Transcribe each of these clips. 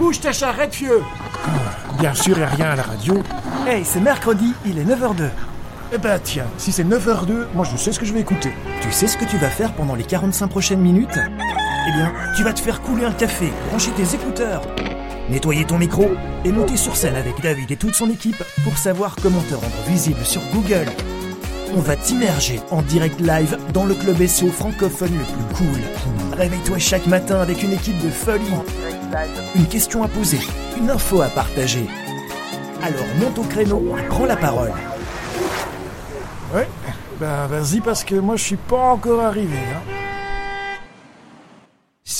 Bouge ta charrette, vieux Bien sûr, y a rien à la radio. Hey, c'est mercredi, il est 9h02. Eh ben tiens, si c'est 9h02, moi je sais ce que je vais écouter. Tu sais ce que tu vas faire pendant les 45 prochaines minutes? Eh bien, tu vas te faire couler un café, brancher tes écouteurs, nettoyer ton micro et monter sur scène avec David et toute son équipe pour savoir comment te rendre visible sur Google. On va t'immerger en direct live dans le club SEO francophone le plus cool. Réveille-toi chaque matin avec une équipe de folie. Une question à poser, une info à partager. Alors monte au créneau prends la parole. Ouais, ben vas-y parce que moi je suis pas encore arrivé. Hein.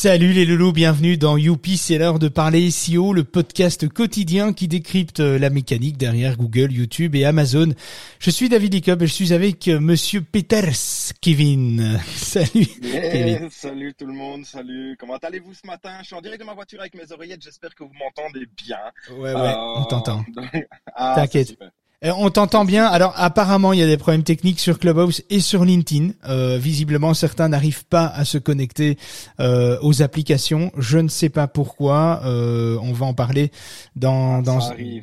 Salut les loulous, bienvenue dans Youpi, c'est l'heure de parler SEO, le podcast quotidien qui décrypte la mécanique derrière Google, YouTube et Amazon. Je suis David Licob et je suis avec euh, monsieur Peters Kevin. Salut Kevin. Salut tout le monde, salut. Comment allez-vous ce matin? Je suis en direct de ma voiture avec mes oreillettes, j'espère que vous m'entendez bien. Ouais, ouais, on t'entend. Ah, T'inquiète. Euh, on t'entend bien. Alors apparemment, il y a des problèmes techniques sur Clubhouse et sur LinkedIn. Euh, visiblement, certains n'arrivent pas à se connecter euh, aux applications. Je ne sais pas pourquoi. Euh, on va en parler dans ah, dans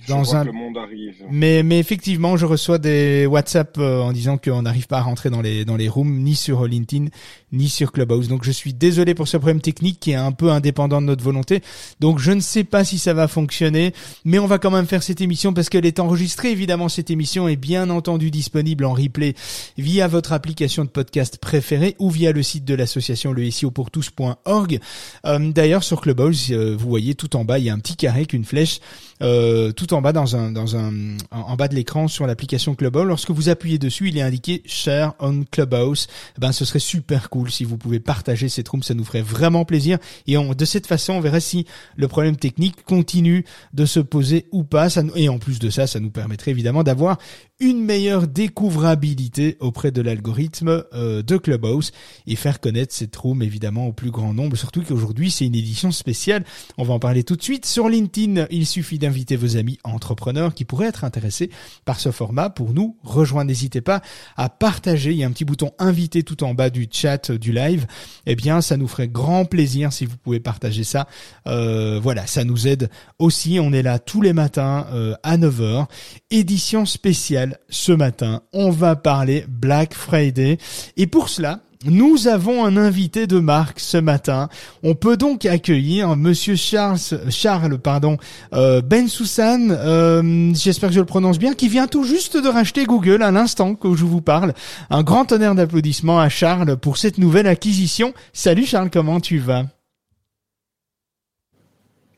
dans un. le monde arrive. Mais mais effectivement, je reçois des WhatsApp euh, en disant qu'on n'arrive pas à rentrer dans les dans les rooms ni sur LinkedIn ni sur Clubhouse. Donc je suis désolé pour ce problème technique qui est un peu indépendant de notre volonté. Donc je ne sais pas si ça va fonctionner, mais on va quand même faire cette émission parce qu'elle est enregistrée évidemment cette émission est bien entendu disponible en replay via votre application de podcast préférée ou via le site de l'association le SEO pour tous.org. Euh, d'ailleurs, sur Clubhouse, euh, vous voyez tout en bas, il y a un petit carré qu'une flèche euh, tout en bas dans un dans un en bas de l'écran sur l'application Clubhouse. Lorsque vous appuyez dessus, il est indiqué Share on Clubhouse. Eh ben, ce serait super cool si vous pouvez partager cette room, ça nous ferait vraiment plaisir. Et on, de cette façon, on verrait si le problème technique continue de se poser ou pas. Et en plus de ça, ça nous permettrait évidemment d'avoir une meilleure découvrabilité auprès de l'algorithme euh, de Clubhouse et faire connaître cette room évidemment au plus grand nombre. Surtout qu'aujourd'hui c'est une édition spéciale. On va en parler tout de suite. Sur LinkedIn, il suffit d'inviter vos amis entrepreneurs qui pourraient être intéressés par ce format pour nous rejoindre. N'hésitez pas à partager. Il y a un petit bouton inviter tout en bas du chat du live. Eh bien, ça nous ferait grand plaisir si vous pouvez partager ça. Euh, voilà, ça nous aide aussi. On est là tous les matins euh, à 9h. Édition spéciale ce matin. On va parler Black Friday. Et pour cela, nous avons un invité de marque ce matin. On peut donc accueillir Monsieur Charles, Charles pardon, euh, Ben Soussan, euh, j'espère que je le prononce bien, qui vient tout juste de racheter Google à l'instant que je vous parle. Un grand honneur d'applaudissements à Charles pour cette nouvelle acquisition. Salut Charles, comment tu vas?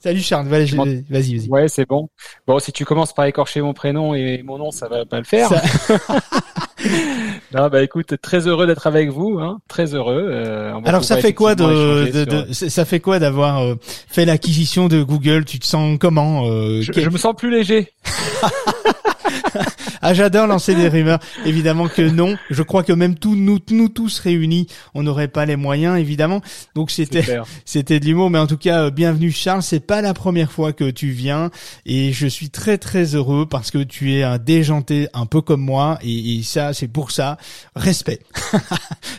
Salut Charles, vas-y, vas-y. Ouais, c'est bon. Bon, si tu commences par écorcher mon prénom et mon nom, ça va pas le faire. non, bah écoute, très heureux d'être avec vous, hein, très heureux. Euh, Alors ça fait quoi de, ça fait quoi d'avoir euh, fait l'acquisition de Google? Tu te sens comment euh, je, me sens plus léger. ah, j'adore lancer des rumeurs. Évidemment que non. Je crois que même tous nous, nous tous réunis, on n'aurait pas les moyens, évidemment. Donc c'était, c'était de l'humour. Mais en tout cas, euh, bienvenue Charles. C'est pas la première fois que tu viens et je suis très très heureux parce que tu es un déjanté un peu comme moi et, ça, c'est pour ça. Respect.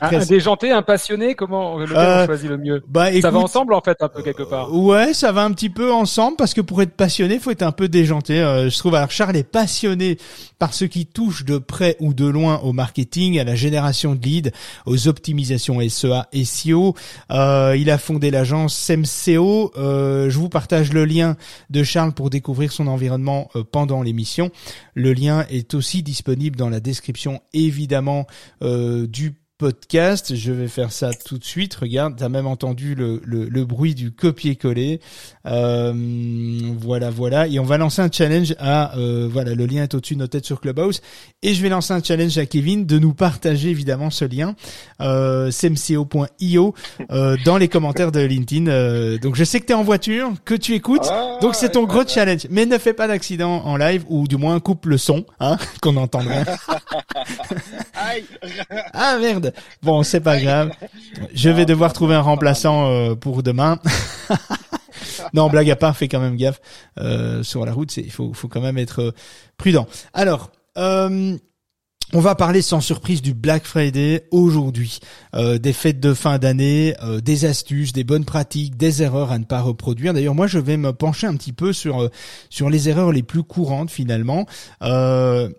un, déjanté, un passionné, comment lequel euh, on choisit le mieux bah, Ça va ensemble en fait un peu quelque part. Ouais, ça va un petit peu ensemble parce que pour être passionné, faut être un peu déjanté. Euh, je trouve. Alors Charles est passionné par ce qui touche de près ou de loin au marketing, à la génération de leads, aux optimisations SEA SEO. Euh, il a fondé l'agence SEMSEO. Euh, je vous partage le lien de Charles pour découvrir son environnement euh, pendant l'émission. Le lien est aussi disponible dans la description évidemment du podcast. Je vais faire ça tout de suite. Regarde, t'as même entendu le, le, le bruit du copier-coller. Euh, voilà, voilà. Et on va lancer un challenge à, euh, voilà, le lien est au-dessus de nos têtes sur Clubhouse. Et je vais lancer un challenge à Kevin de nous partager évidemment ce lien, euh, cmco.io, euh, dans les commentaires de LinkedIn. Euh, donc je sais que tu es en voiture, que tu écoutes. Ah, donc c'est ton gros challenge. Mais ne fais pas d'accident en live ou du moins coupe le son, hein, qu'on entendra. ah merde. Bon, c'est pas grave. Je vais devoir trouver un remplaçant euh, pour demain. non, blague à part, fais quand même gaffe euh, sur la route. Il faut, quand même être euh, prudent. Alors, On va parler sans surprise du Black Friday aujourd'hui, euh, des fêtes de fin d'année, euh, des astuces, des bonnes pratiques, des erreurs à ne pas reproduire. D'ailleurs, moi, je vais me pencher un petit peu sur euh, sur les erreurs les plus courantes finalement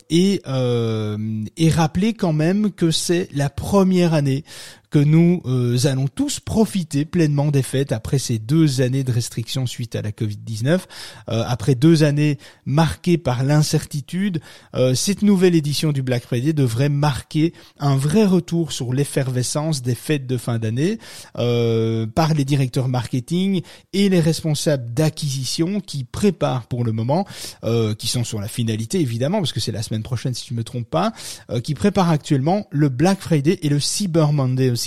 et et rappeler quand même que c'est la première année que nous euh, allons tous profiter pleinement des fêtes après ces deux années de restrictions suite à la Covid-19, euh, après deux années marquées par l'incertitude. Euh, cette nouvelle édition du Black Friday devrait marquer un vrai retour sur l'effervescence des fêtes de fin d'année par les directeurs marketing et les responsables d'acquisition qui préparent pour le moment, qui sont sur la finalité évidemment parce que c'est la semaine prochaine si je me trompe pas, qui préparent actuellement le Black Friday et le Cyber Monday aussi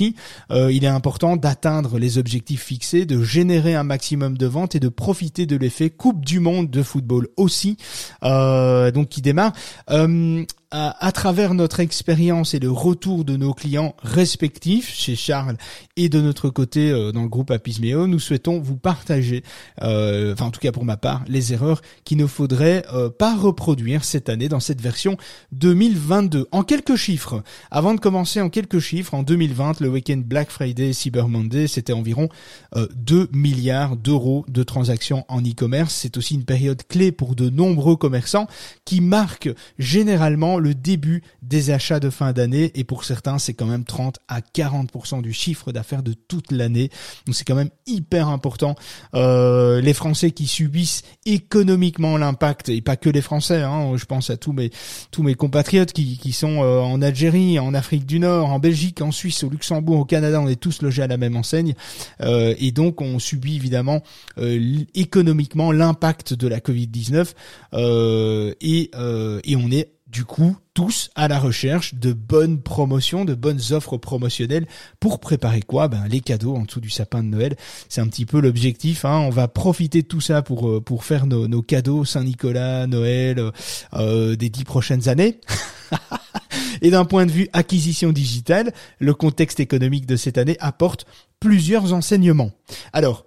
euh, il est important d'atteindre les objectifs fixés, de générer un maximum de ventes et de profiter de l'effet Coupe du Monde de football aussi, euh, donc qui démarre. Euh, à, travers notre expérience et le retour de nos clients respectifs chez Charles et de notre côté euh, dans le groupe Apismeo, nous souhaitons vous partager, euh, enfin en tout cas pour ma part, les erreurs qu'il ne faudrait euh, pas reproduire cette année dans cette version 2022. En quelques chiffres, avant de commencer en quelques chiffres, en 2020, le week-end Black Friday, Cyber Monday, c'était environ 2 milliards d'euros de transactions en e-commerce. C'est aussi une période clé pour de nombreux commerçants qui marquent généralement le début des achats de fin d'année et pour certains c'est quand même 30 à 40% du chiffre d'affaires de toute l'année. Donc c'est quand même hyper important. Euh, les Français qui subissent économiquement l'impact et pas que les Français, hein, je pense à tous mes tous mes compatriotes qui, qui sont euh, en Algérie, en Afrique du Nord, en Belgique, en Suisse, au Luxembourg, au Canada, on est tous logés à la même enseigne euh, et donc on subit évidemment économiquement l'impact de la Covid-19 et, et on est du coup tous à la recherche de bonnes promotions, de bonnes offres promotionnelles pour préparer quoi? Ben les cadeaux en dessous du sapin de Noël. C'est un petit peu l'objectif. Hein. On va profiter de tout ça pour euh, faire nos, cadeaux Saint-Nicolas, Noël euh, euh des dix prochaines années. Et d'un point de vue acquisition digitale, le contexte économique de cette année apporte plusieurs enseignements. Alors,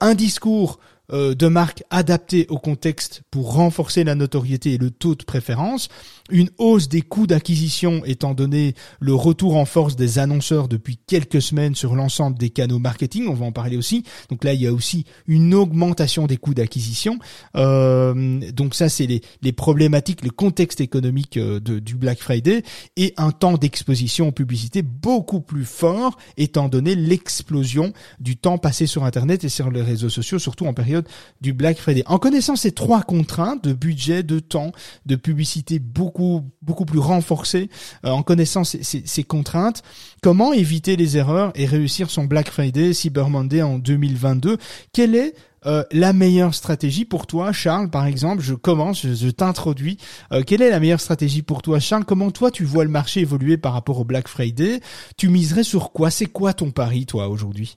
un discours euh, de marque adapté au contexte pour renforcer la notoriété et le taux de préférence, une hausse des coûts d'acquisition étant donné le retour en force des annonceurs depuis quelques semaines sur l'ensemble des canaux marketing, on va en parler aussi. Donc là, il y a aussi une augmentation des coûts d'acquisition. Euh, donc ça, c'est les, les, problématiques, le contexte économique euh, du Black Friday et un temps d'exposition aux publicités beaucoup plus fort étant donné l'explosion du temps passé sur Internet et sur les réseaux sociaux, surtout en période du Black Friday. En connaissant ces trois contraintes de budget, de temps, de publicité beaucoup beaucoup plus renforcé euh, en connaissant ces, contraintes. Comment éviter les erreurs et réussir son Black Friday, Cyber Monday en 2022 Quelle est euh, la meilleure stratégie pour toi, Charles, par exemple, je commence, je, t'introduis. Euh, quelle est la meilleure stratégie pour toi, Charles? Comment toi tu vois le marché évoluer par rapport au Black Friday? Tu miserais sur quoi? C'est quoi ton pari, toi, aujourd'hui?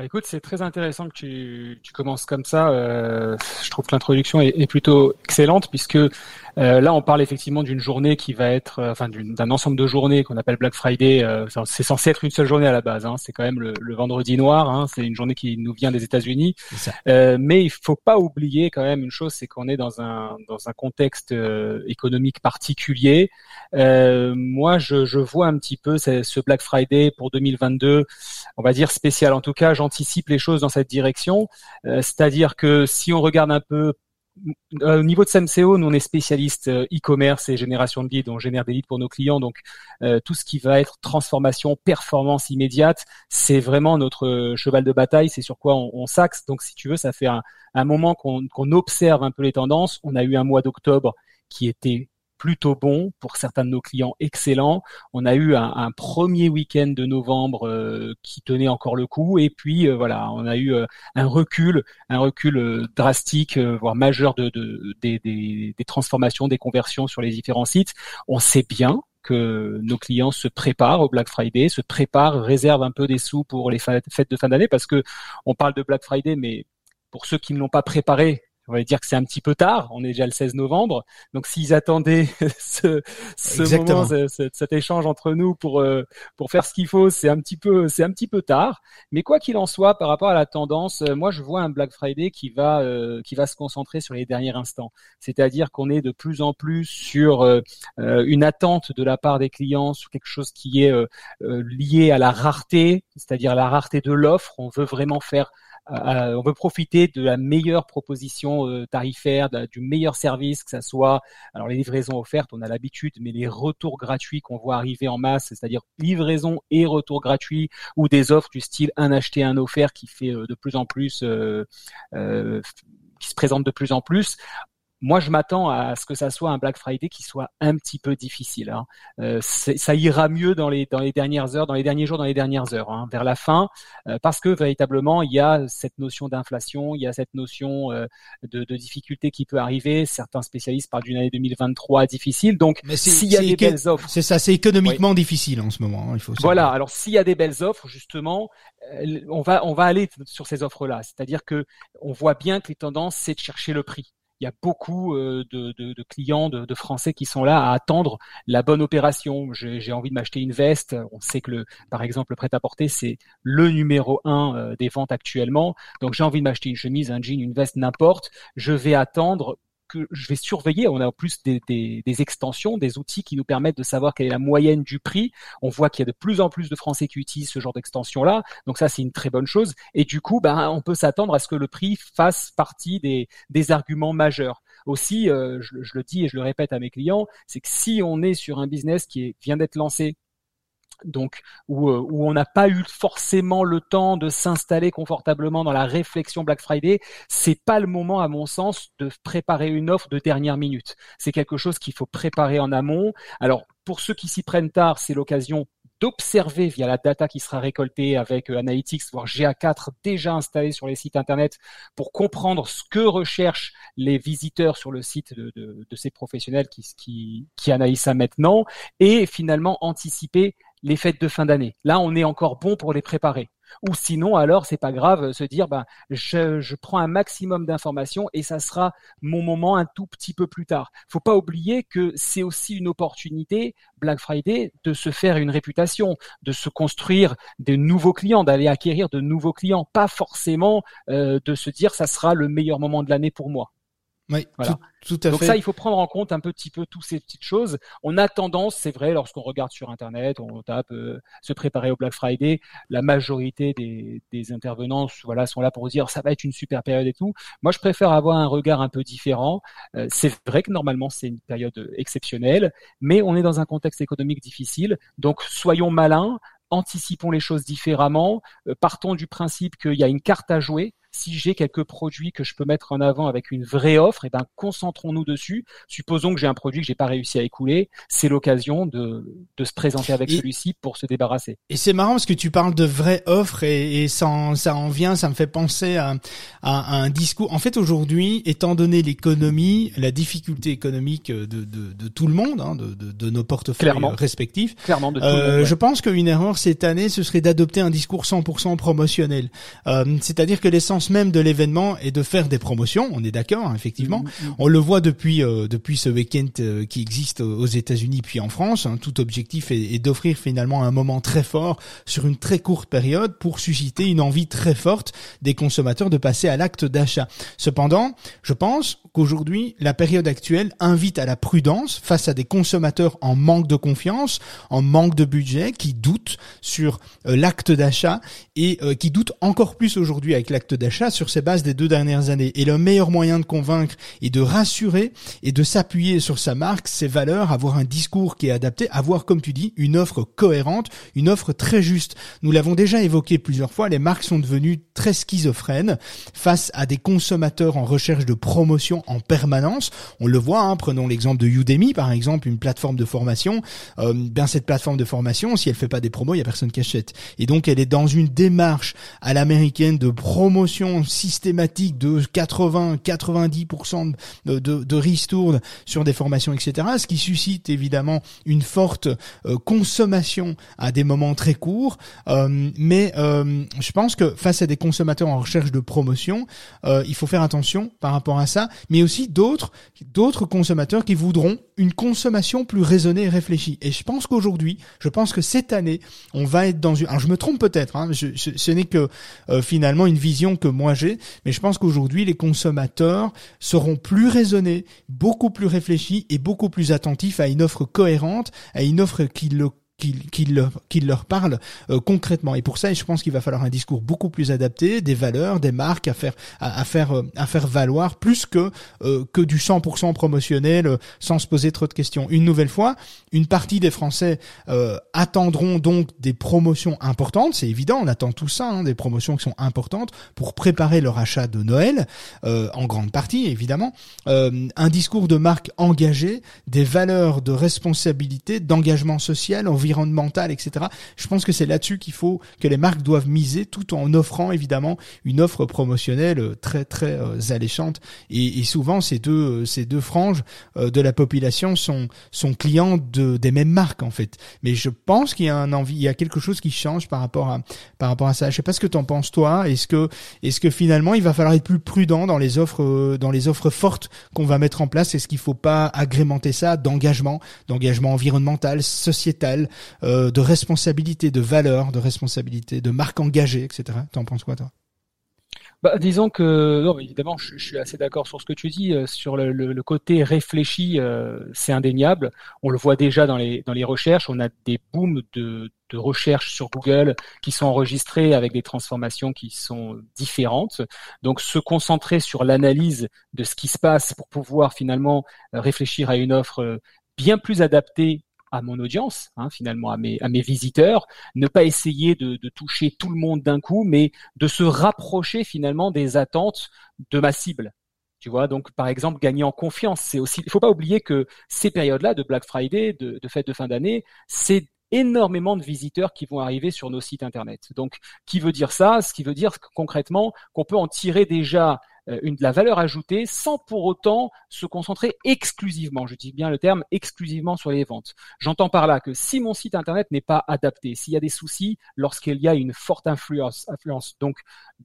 Bah, écoute, c'est très intéressant que tu, tu commences comme ça. Euh, je trouve que l'introduction est, est, plutôt excellente puisque euh, là, on parle effectivement d'une journée qui va être, euh, enfin, d'un ensemble de journées qu'on appelle Black Friday. Euh, c'est censé être une seule journée à la base. Hein, c'est quand même le, le vendredi noir. Hein, c'est une journée qui nous vient des États-Unis. Euh, mais il faut pas oublier quand même une chose, c'est qu'on est dans un dans un contexte économique particulier. moi, je, je vois un petit peu ce, ce Black Friday pour 2022, on va dire spécial. En tout cas, j'en anticipe les choses dans cette direction. Euh, c'est-à-dire que si on regarde un peu euh, au niveau de SMCO, nous on est spécialiste euh, e-commerce et génération de leads, on génère des leads pour nos clients. Donc tout ce qui va être transformation, performance immédiate, c'est vraiment notre cheval de bataille. C'est sur quoi on, s'axe. Donc si tu veux, ça fait un, moment qu'on observe un peu les tendances. On a eu un mois d'octobre qui était plutôt bon pour certains de nos clients excellents. On a eu un, premier week-end de novembre euh, qui tenait encore le coup et puis euh, voilà, on a eu euh, un recul, un recul drastique, voire majeur de, des, des, transformations, des conversions sur les différents sites. On sait bien que nos clients se préparent au Black Friday, se préparent, réservent un peu des sous pour les fêtes de fin d'année parce que on parle de Black Friday, mais pour ceux qui ne l'ont pas préparé, on va dire que c'est un petit peu tard. On est déjà le 16 novembre, donc s'ils attendaient ce, ce moment, cet échange entre nous pour euh, pour faire ce qu'il faut, c'est un petit peu c'est un petit peu tard. Mais quoi qu'il en soit, par rapport à la tendance, euh, moi je vois un Black Friday qui va euh, qui va se concentrer sur les derniers instants. C'est-à-dire qu'on est de plus en plus sur une attente de la part des clients sur quelque chose qui est lié à la rareté, c'est-à-dire la rareté de l'offre. On veut vraiment faire euh, on veut profiter de la meilleure proposition euh, tarifaire, du meilleur service, que ça soit alors les livraisons offertes, on a l'habitude, mais les retours gratuits qu'on voit arriver en masse, c'est-à-dire livraison et retour gratuit, ou des offres du style un acheté un offert qui fait euh, de plus en plus qui se présente de plus en plus moi, je m'attends à ce que ça soit un Black Friday qui soit un petit peu difficile. Hein. Euh, ça ira mieux dans les dans les dernières heures, dans les derniers jours, dans les dernières heures, hein, vers la fin, euh, parce que véritablement, il y a cette notion d'inflation, il y a cette notion euh, de, de, difficulté qui peut arriver. Certains spécialistes parlent d'une année 2023 difficile. Donc, s'il y a des belles offres, c'est ça, c'est économiquement difficile en ce moment. Hein, il faut. Voilà. Alors, s'il y a des belles offres, justement, on va on va aller sur ces offres-là. C'est-à-dire que on voit bien que les tendances, c'est de chercher le prix il y a beaucoup euh, de, clients, de, de, Français qui sont là à attendre la bonne opération. J'ai envie de m'acheter une veste. On sait que, le, par exemple, le prêt-à-porter, c'est le numéro un euh, des ventes actuellement. Donc, j'ai envie de m'acheter une chemise, un jean, une veste, n'importe. Je vais attendre que je vais surveiller. On a en plus des, extensions, des outils qui nous permettent de savoir quelle est la moyenne du prix. On voit qu'il y a de plus en plus de Français qui utilisent ce genre d'extension-là. Donc ça, c'est une très bonne chose. Et du coup, ben, on peut s'attendre à ce que le prix fasse partie des, arguments majeurs. Aussi, euh, je, le dis et je le répète à mes clients, c'est que si on est sur un business qui vient d'être lancé, donc où, euh, où on n'a pas eu forcément le temps de s'installer confortablement dans la réflexion Black Friday, c'est pas le moment à mon sens de préparer une offre de dernière minute. C'est quelque chose qu'il faut préparer en amont. Alors pour ceux qui s'y prennent tard, c'est l'occasion d'observer via la data qui sera récoltée avec euh, Analytics, voire GA4 déjà installé sur les sites internet pour comprendre ce que recherchent les visiteurs sur le site de, de, de ces professionnels qui, qui, qui analysent ça maintenant et finalement anticiper les fêtes de fin d'année. Là, on est encore bon pour les préparer. Ou sinon, alors, c'est pas grave, se dire, ben, je, je prends un maximum d'informations et ça sera mon moment un tout petit peu plus tard. Faut pas oublier que c'est aussi une opportunité, Black Friday, de se faire une réputation, de se construire de nouveaux clients, d'aller acquérir de nouveaux clients, pas forcément euh, de se dire, ça sera le meilleur moment de l'année pour moi. Oui, voilà. tout, à Donc ça, il faut prendre en compte un petit peu toutes ces petites choses. On a tendance, c'est vrai, lorsqu'on regarde sur Internet, on tape euh, se préparer au Black Friday, la majorité des, des intervenants voilà, sont là pour dire ça va être une super période et tout. Moi, je préfère avoir un regard un peu différent. Euh, c'est vrai que normalement, c'est une période exceptionnelle, mais on est dans un contexte économique difficile. Donc, soyons malins, anticipons les choses différemment, euh, partons du principe qu'il y a une carte à jouer si j'ai quelques produits que je peux mettre en avant avec une vraie offre, et eh ben concentrons-nous dessus. Supposons que j'ai un produit que j'ai pas réussi à écouler, c'est l'occasion de, de se présenter avec celui-ci pour se débarrasser. Et c'est marrant parce que tu parles de vraie offre et, et ça, en, ça en vient, ça me fait penser à, à, un discours. En fait, aujourd'hui, étant donné l'économie, la difficulté économique de, de, de tout le monde, hein, de, de, de, nos portefeuilles respectifs, Clairement, de tout euh, le monde, je pense qu'une erreur cette année, ce serait d'adopter un discours 100% promotionnel. Euh, C'est-à-dire que l'essence même de l'événement est de faire des promotions. On est d'accord, hein, effectivement. Mm, mm. On le voit depuis euh, depuis ce week-end euh, qui existe aux États-Unis puis en France. Hein. Tout objectif est, est d'offrir finalement un moment très fort sur une très courte période pour susciter une envie très forte des consommateurs de passer à l'acte d'achat. Cependant, je pense qu'aujourd'hui, la période actuelle invite à la prudence face à des consommateurs en manque de confiance, en manque de budget, qui doutent sur euh, l'acte d'achat et qui doutent encore plus aujourd'hui avec l'acte d'achat sur ces bases des deux dernières années. Et le meilleur moyen de convaincre et de rassurer et de s'appuyer sur sa marque, ses valeurs, avoir un discours qui est adapté, avoir, comme tu dis, une offre cohérente, une offre très juste. Nous l'avons déjà évoqué plusieurs fois, les marques sont devenues très schizophrènes face à des consommateurs en recherche de promotion en permanence. On le voit, hein, prenons l'exemple de Udemy, par exemple, une plateforme de formation. Euh, ben cette plateforme de formation, si elle fait pas des promos, il y a personne qui achète. Et donc elle est dans une démarche à l'américaine de promotion systématique de 80-90% de, de, de sur des formations, etc. Ce qui suscite évidemment une forte euh, consommation à des moments très courts. Euh, mais euh, je pense que face à des consommateurs en recherche de promotion, il faut faire attention par rapport à ça, mais aussi d'autres d'autres consommateurs qui voudront une consommation plus raisonnée et réfléchie. Et je pense qu'aujourd'hui, je pense que cette année, on va être dans une. Alors je me trompe peut-être. Hein, ce n'est que finalement une vision que moi j'ai, mais je pense qu'aujourd'hui les consommateurs seront plus raisonnés, beaucoup plus réfléchis et beaucoup plus attentifs à une offre cohérente, à une offre qui le qu'il leur, leur parle euh, concrètement. Et pour ça, je pense qu'il va falloir un discours beaucoup plus adapté, des valeurs, des marques à faire à, faire euh, à faire valoir plus que euh, que du 100% promotionnel sans se poser trop de questions. Une nouvelle fois, une partie des Français attendront donc des promotions importantes. C'est évident, on attend tout ça, hein, des promotions qui sont importantes pour préparer leur achat de Noël, en grande partie évidemment. un discours de marque engagé, des valeurs de responsabilité, d'engagement social, environnemental environnementale, etc. Je pense que c'est là-dessus qu'il faut que les marques doivent miser, tout en offrant évidemment une offre promotionnelle euh, très très euh, alléchante. Et, souvent ces deux euh, ces deux franges de la population sont sont clients de des mêmes marques en fait. Mais je pense qu'il y a un envie, il y a quelque chose qui change par rapport à par rapport à ça. Je sais pas ce que t'en penses toi. Est-ce que est-ce que finalement il va falloir être plus prudent dans les offres dans les offres fortes qu'on va mettre en place? Est-ce qu'il faut pas agrémenter ça d'engagement, d'engagement environnemental, sociétal, euh, de responsabilité, de valeur, de responsabilité, de marque engagée, etc. T'en penses quoi toi? Bah, disons que non, évidemment, je, suis assez d'accord sur ce que tu dis euh, sur le, côté réfléchi, euh, c'est indéniable. On le voit déjà dans les dans les recherches. On a des booms de de recherche sur Google qui sont enregistrés avec des transformations qui sont différentes. Donc se concentrer sur l'analyse de ce qui se passe pour pouvoir finalement réfléchir à une offre bien plus adaptée à mon audience, hein, finalement à mes, à mes visiteurs, ne pas essayer de, de toucher tout le monde d'un coup, mais de se rapprocher finalement des attentes de ma cible. Tu vois, donc par exemple, gagner en confiance, c'est aussi. Il faut pas oublier que ces périodes-là de Black Friday, de, de fête de fin d'année, c'est énormément de visiteurs qui vont arriver sur nos sites internet. Donc, qui veut dire ça? Ce qui veut dire concrètement qu'on peut en tirer déjà une de la valeur ajoutée sans pour autant se concentrer exclusivement, je dis bien le terme, exclusivement sur les ventes. J'entends par là que si mon site internet n'est pas adapté, s'il y a des soucis lorsqu'il y a une forte influence, donc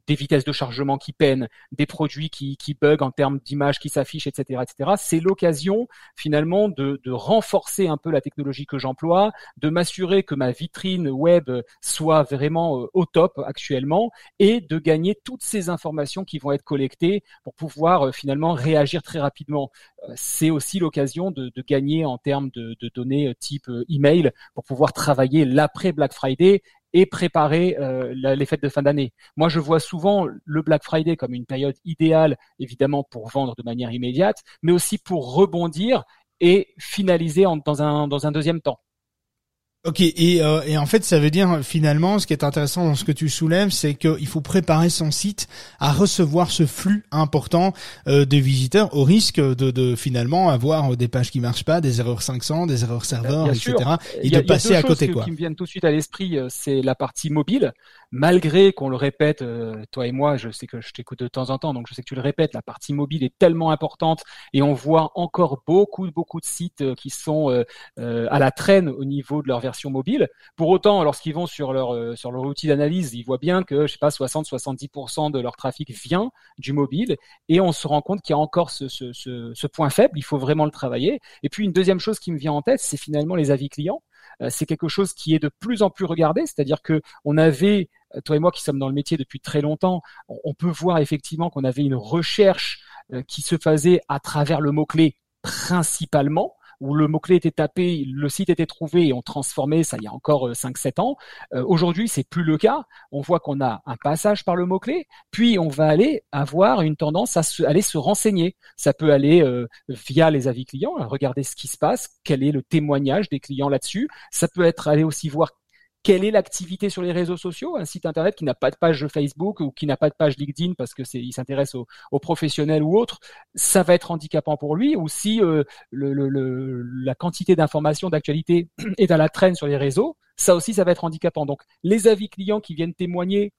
des vitesses de chargement qui peinent, des produits qui, bug en termes d'images qui s'affichent, etc., etc., c'est l'occasion finalement de, de renforcer un peu la technologie que j'emploie, de m'assurer que ma vitrine web soit vraiment euh, au top actuellement et de gagner toutes ces informations qui vont être collectées pour pouvoir euh, finalement réagir très rapidement. Euh, c'est aussi l'occasion de, gagner en termes de, données euh, type email pour pouvoir travailler l'après Black Friday et préparer les fêtes de fin d'année. Moi, je vois souvent le Black Friday comme une période idéale, évidemment, pour vendre de manière immédiate, mais aussi pour rebondir et finaliser dans, un, dans un deuxième temps. Ok, et, euh, et en fait, ça veut dire finalement, ce qui est intéressant dans ce que tu soulèves, c'est qu'il faut préparer son site à recevoir ce flux important euh, de visiteurs, au risque de, de, finalement avoir des pages qui marchent pas, des erreurs 500, des erreurs serveurs, etc. Et de passer à côté. quoi. qui me viennent tout de suite à l'esprit, euh, c'est la partie mobile malgré qu'on le répète, euh, toi et moi, je sais que je t'écoute de temps en temps, donc je sais que tu le répètes, la partie mobile est tellement importante et on voit encore beaucoup, beaucoup de sites euh, qui sont euh, à la traîne au niveau de leur version mobile. Pour autant, lorsqu'ils vont sur leur sur leur outil d'analyse, ils voient bien que je sais pas 60-70% de leur trafic vient du mobile et on se rend compte qu'il y a encore ce, ce, point faible. Il faut vraiment le travailler. Et puis une deuxième chose qui me vient en tête, c'est finalement les avis clients. Euh, c'est quelque chose qui est de plus en plus regardé, c'est-à-dire que on avait euh, toi et moi qui sommes dans le métier depuis très longtemps, on peut voir effectivement qu'on avait une recherche euh, qui se faisait à travers le mot-clé principalement, où le mot-clé était tapé, le site était trouvé et on transformait ça il y a encore 5-7 euh, ans. Euh, Aujourd'hui, c'est plus le cas. On voit qu'on a un passage par le mot-clé, puis on va aller avoir une tendance à se, aller se renseigner. Ça peut aller euh, via les avis clients, regarder ce qui se passe, quel est le témoignage des clients là-dessus. Ça peut être aller aussi voir quelle est l'activité sur les réseaux sociaux, un site internet qui n'a pas de page Facebook ou qui n'a pas de page LinkedIn parce que il s'intéresse aux, professionnels ou autres, ça va être handicapant pour lui? Ou si euh, la quantité d'informations d'actualité est à la traîne sur les réseaux, ça aussi ça va être handicapant. Donc les avis clients qui viennent témoigner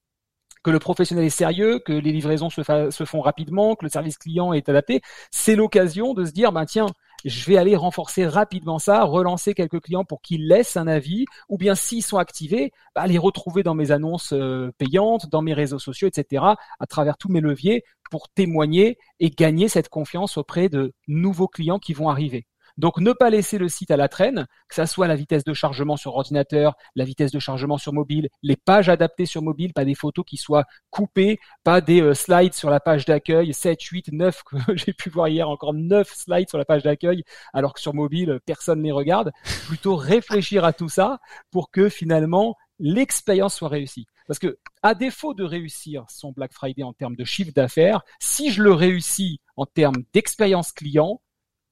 que le professionnel est sérieux, que les livraisons se, se font rapidement, que le service client est adapté. C'est l'occasion de se dire, bah tiens, je vais aller renforcer rapidement ça, relancer quelques clients pour qu'ils laissent un avis, ou bien s'ils sont activés, bah, les retrouver dans mes annonces euh, payantes, dans mes réseaux sociaux, etc., à travers tous mes leviers pour témoigner et gagner cette confiance auprès de nouveaux clients qui vont arriver. Donc ne pas laisser le site à la traîne, que ça soit la vitesse de chargement sur ordinateur, la vitesse de chargement sur mobile, les pages adaptées sur mobile, pas des photos qui soient coupées, pas des euh, slides sur la page d'accueil, 7, 8, 9, que j'ai pu voir hier encore 9 slides sur la page d'accueil, alors que sur mobile, personne ne les regarde. Plutôt réfléchir à tout ça pour que finalement l'expérience soit réussie. Parce que, à défaut de réussir son Black Friday en termes de chiffre d'affaires, si je le réussis en termes d'expérience client,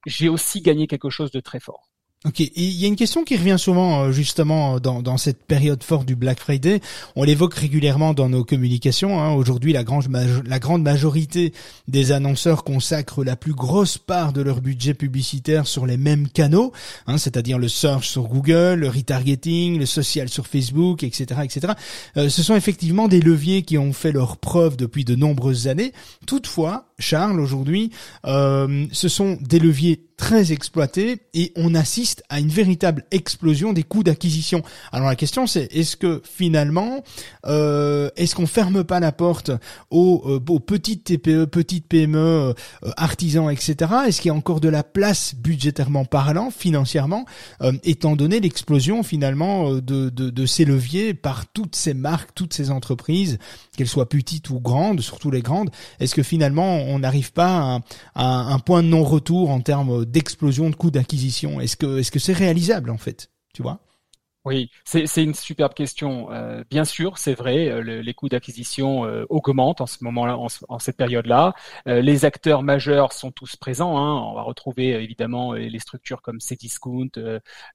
j'ai aussi gagné quelque chose de très fort. Ok, il y a une question qui revient souvent euh, justement dans, dans cette période forte du Black Friday. On l'évoque régulièrement dans nos communications. Hein. Aujourd'hui, la grande, la grande majorité des annonceurs consacrent la plus grosse part de leur budget publicitaire sur les mêmes canaux, hein, c'est-à-dire le search sur Google, le retargeting, le social sur Facebook, etc., etc. Euh, ce sont effectivement des leviers qui ont fait leur preuve depuis de nombreuses années. Toutefois, Charles, aujourd'hui, euh, ce sont des leviers très exploités et on assiste à une véritable explosion des coûts d'acquisition. Alors la question c'est est-ce que finalement euh, est-ce qu'on ferme pas la porte aux, euh, aux petites TPE, petites PME, euh, artisans, etc. Est-ce qu'il y a encore de la place budgétairement parlant, financièrement, euh, étant donné l'explosion finalement de, de, de ces leviers par toutes ces marques, toutes ces entreprises, qu'elles soient petites ou grandes, surtout les grandes? Est-ce que finalement on n'arrive pas à, un point de non-retour en termes d'explosion de coûts d'acquisition. Est-ce que est-ce que c'est réalisable en fait? Tu vois? Oui, c'est une superbe question. Euh, bien sûr, c'est vrai, euh, les coûts d'acquisition euh, augmentent en ce moment-là, en, cette période-là. les acteurs majeurs sont tous présents. Hein. On va retrouver évidemment les structures comme Cdiscount,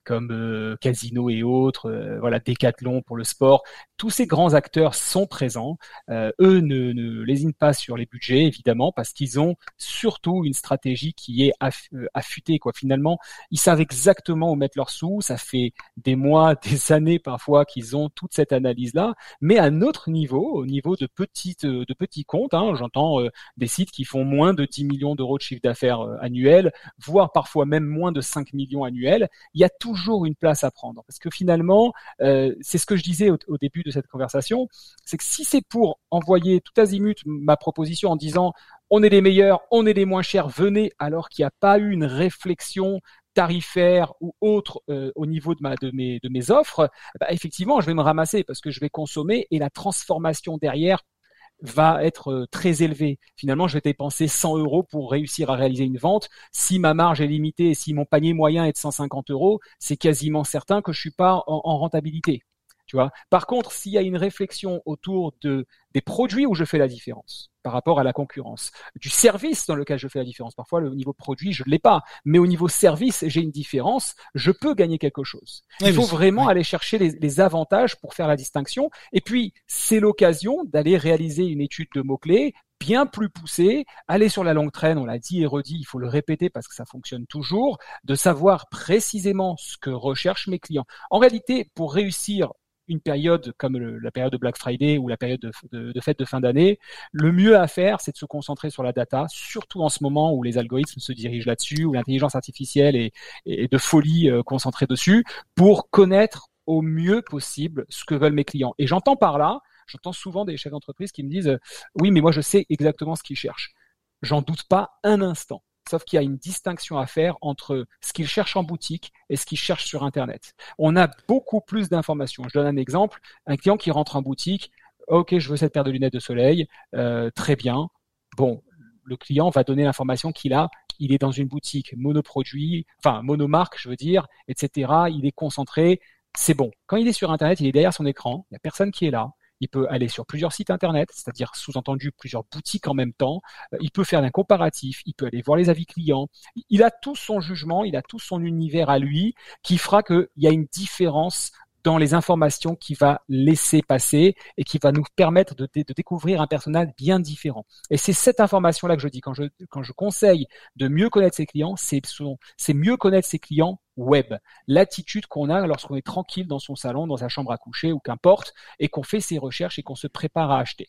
comme Casino et autres. voilà, Decathlon pour le sport. Tous ces grands acteurs sont présents. eux ne, ne lésinent pas sur les budgets, évidemment, parce qu'ils ont surtout une stratégie qui est affûtée. Quoi. Finalement, ils savent exactement où mettre leurs sous. Ça fait des mois des années parfois qu'ils ont toute cette analyse-là, mais à notre niveau, au niveau de petites, de petits comptes, hein, j'entends euh, des sites qui font moins de 10 millions d'euros de chiffre d'affaires euh, annuel, voire parfois même moins de 5 millions annuels, il y a toujours une place à prendre. Parce que finalement, euh, c'est ce que je disais au, au, début de cette conversation, c'est que si c'est pour envoyer tout azimut ma proposition en disant on est les meilleurs, on est les moins chers, venez, alors qu'il n'y a pas eu une réflexion tarifaire ou autre euh, au niveau de, ma, de, mes, de mes offres, bah, effectivement, je vais me ramasser parce que je vais consommer et la transformation derrière va être euh, très élevée. Finalement, je vais dépenser 100 euros pour réussir à réaliser une vente. Si ma marge est limitée et si mon panier moyen est de 150 euros, c'est quasiment certain que je suis pas en rentabilité. Tu vois. Par contre, s'il y a une réflexion autour de des produits où je fais la différence par rapport à la concurrence, du service dans lequel je fais la différence. Parfois, le niveau produit, je ne l'ai pas, mais au niveau service, j'ai une différence. Je peux gagner quelque chose. Il faut vraiment aller chercher les, les, avantages pour faire la distinction. Et puis, c'est l'occasion d'aller réaliser une étude de mots clés bien plus poussée, aller sur la longue traîne, on l'a dit et redit, il faut le répéter parce que ça fonctionne toujours, de savoir précisément ce que recherchent mes clients. En réalité, pour réussir une période comme la période de Black Friday ou la période de, fête de fin d'année, le mieux à faire, c'est de se concentrer sur la data, surtout en ce moment où les algorithmes se dirigent là-dessus, où l'intelligence artificielle est, de folie euh, concentrée dessus, pour connaître au mieux possible ce que veulent mes clients. Et j'entends par là, j'entends souvent des chefs d'entreprise qui me disent, oui, mais moi je sais exactement ce qu'ils cherchent. J'en doute pas un instant. Sauf qu'il y a une distinction à faire entre ce qu'ils cherchent en boutique et ce qu'ils cherchent sur Internet. On a beaucoup plus d'informations. Je donne un exemple. Un client qui rentre en boutique, OK, je veux cette paire de lunettes de soleil, euh, très bien. Bon, le client va donner l'information qu'il a. Il est dans une boutique monoproduit, enfin monomarque, je veux dire, etc. Il est concentré. C'est bon. Quand il est sur Internet, il est derrière son écran. Il n'y a personne qui est là il peut aller sur plusieurs sites internet, c'est-à-dire sous-entendu plusieurs boutiques en même temps, euh, il peut faire un comparatif, il peut aller voir les avis clients, il a tout son jugement, il a tout son univers à lui qui fera qu'il y a une différence dans les informations qu'il va laisser passer et qui va nous permettre de, de découvrir un personnage bien différent. Et c'est cette information-là que je dis quand je, quand je conseille de mieux connaître ses clients, c'est mieux connaître ses clients web. L'attitude qu'on a lorsqu'on est tranquille dans son salon, dans sa chambre à coucher ou qu'importe, et qu'on fait ses recherches et qu'on se prépare à acheter.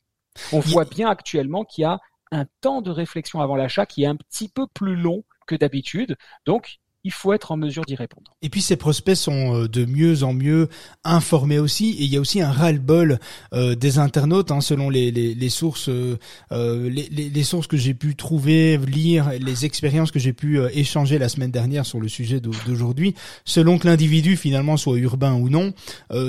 On voit bien actuellement qu'il y a un temps de réflexion avant l'achat qui est un petit peu plus long que d'habitude. Donc, il faut être en mesure d'y répondre. Et puis ces prospects sont euh, de mieux en mieux informés aussi, et il y a aussi un ras-le-bol euh, des internautes, hein, selon les, sources, euh, les, les, sources que j'ai pu trouver, lire, les expériences que j'ai pu échanger la semaine dernière sur le sujet d'aujourd'hui. Selon que l'individu finalement soit urbain ou non,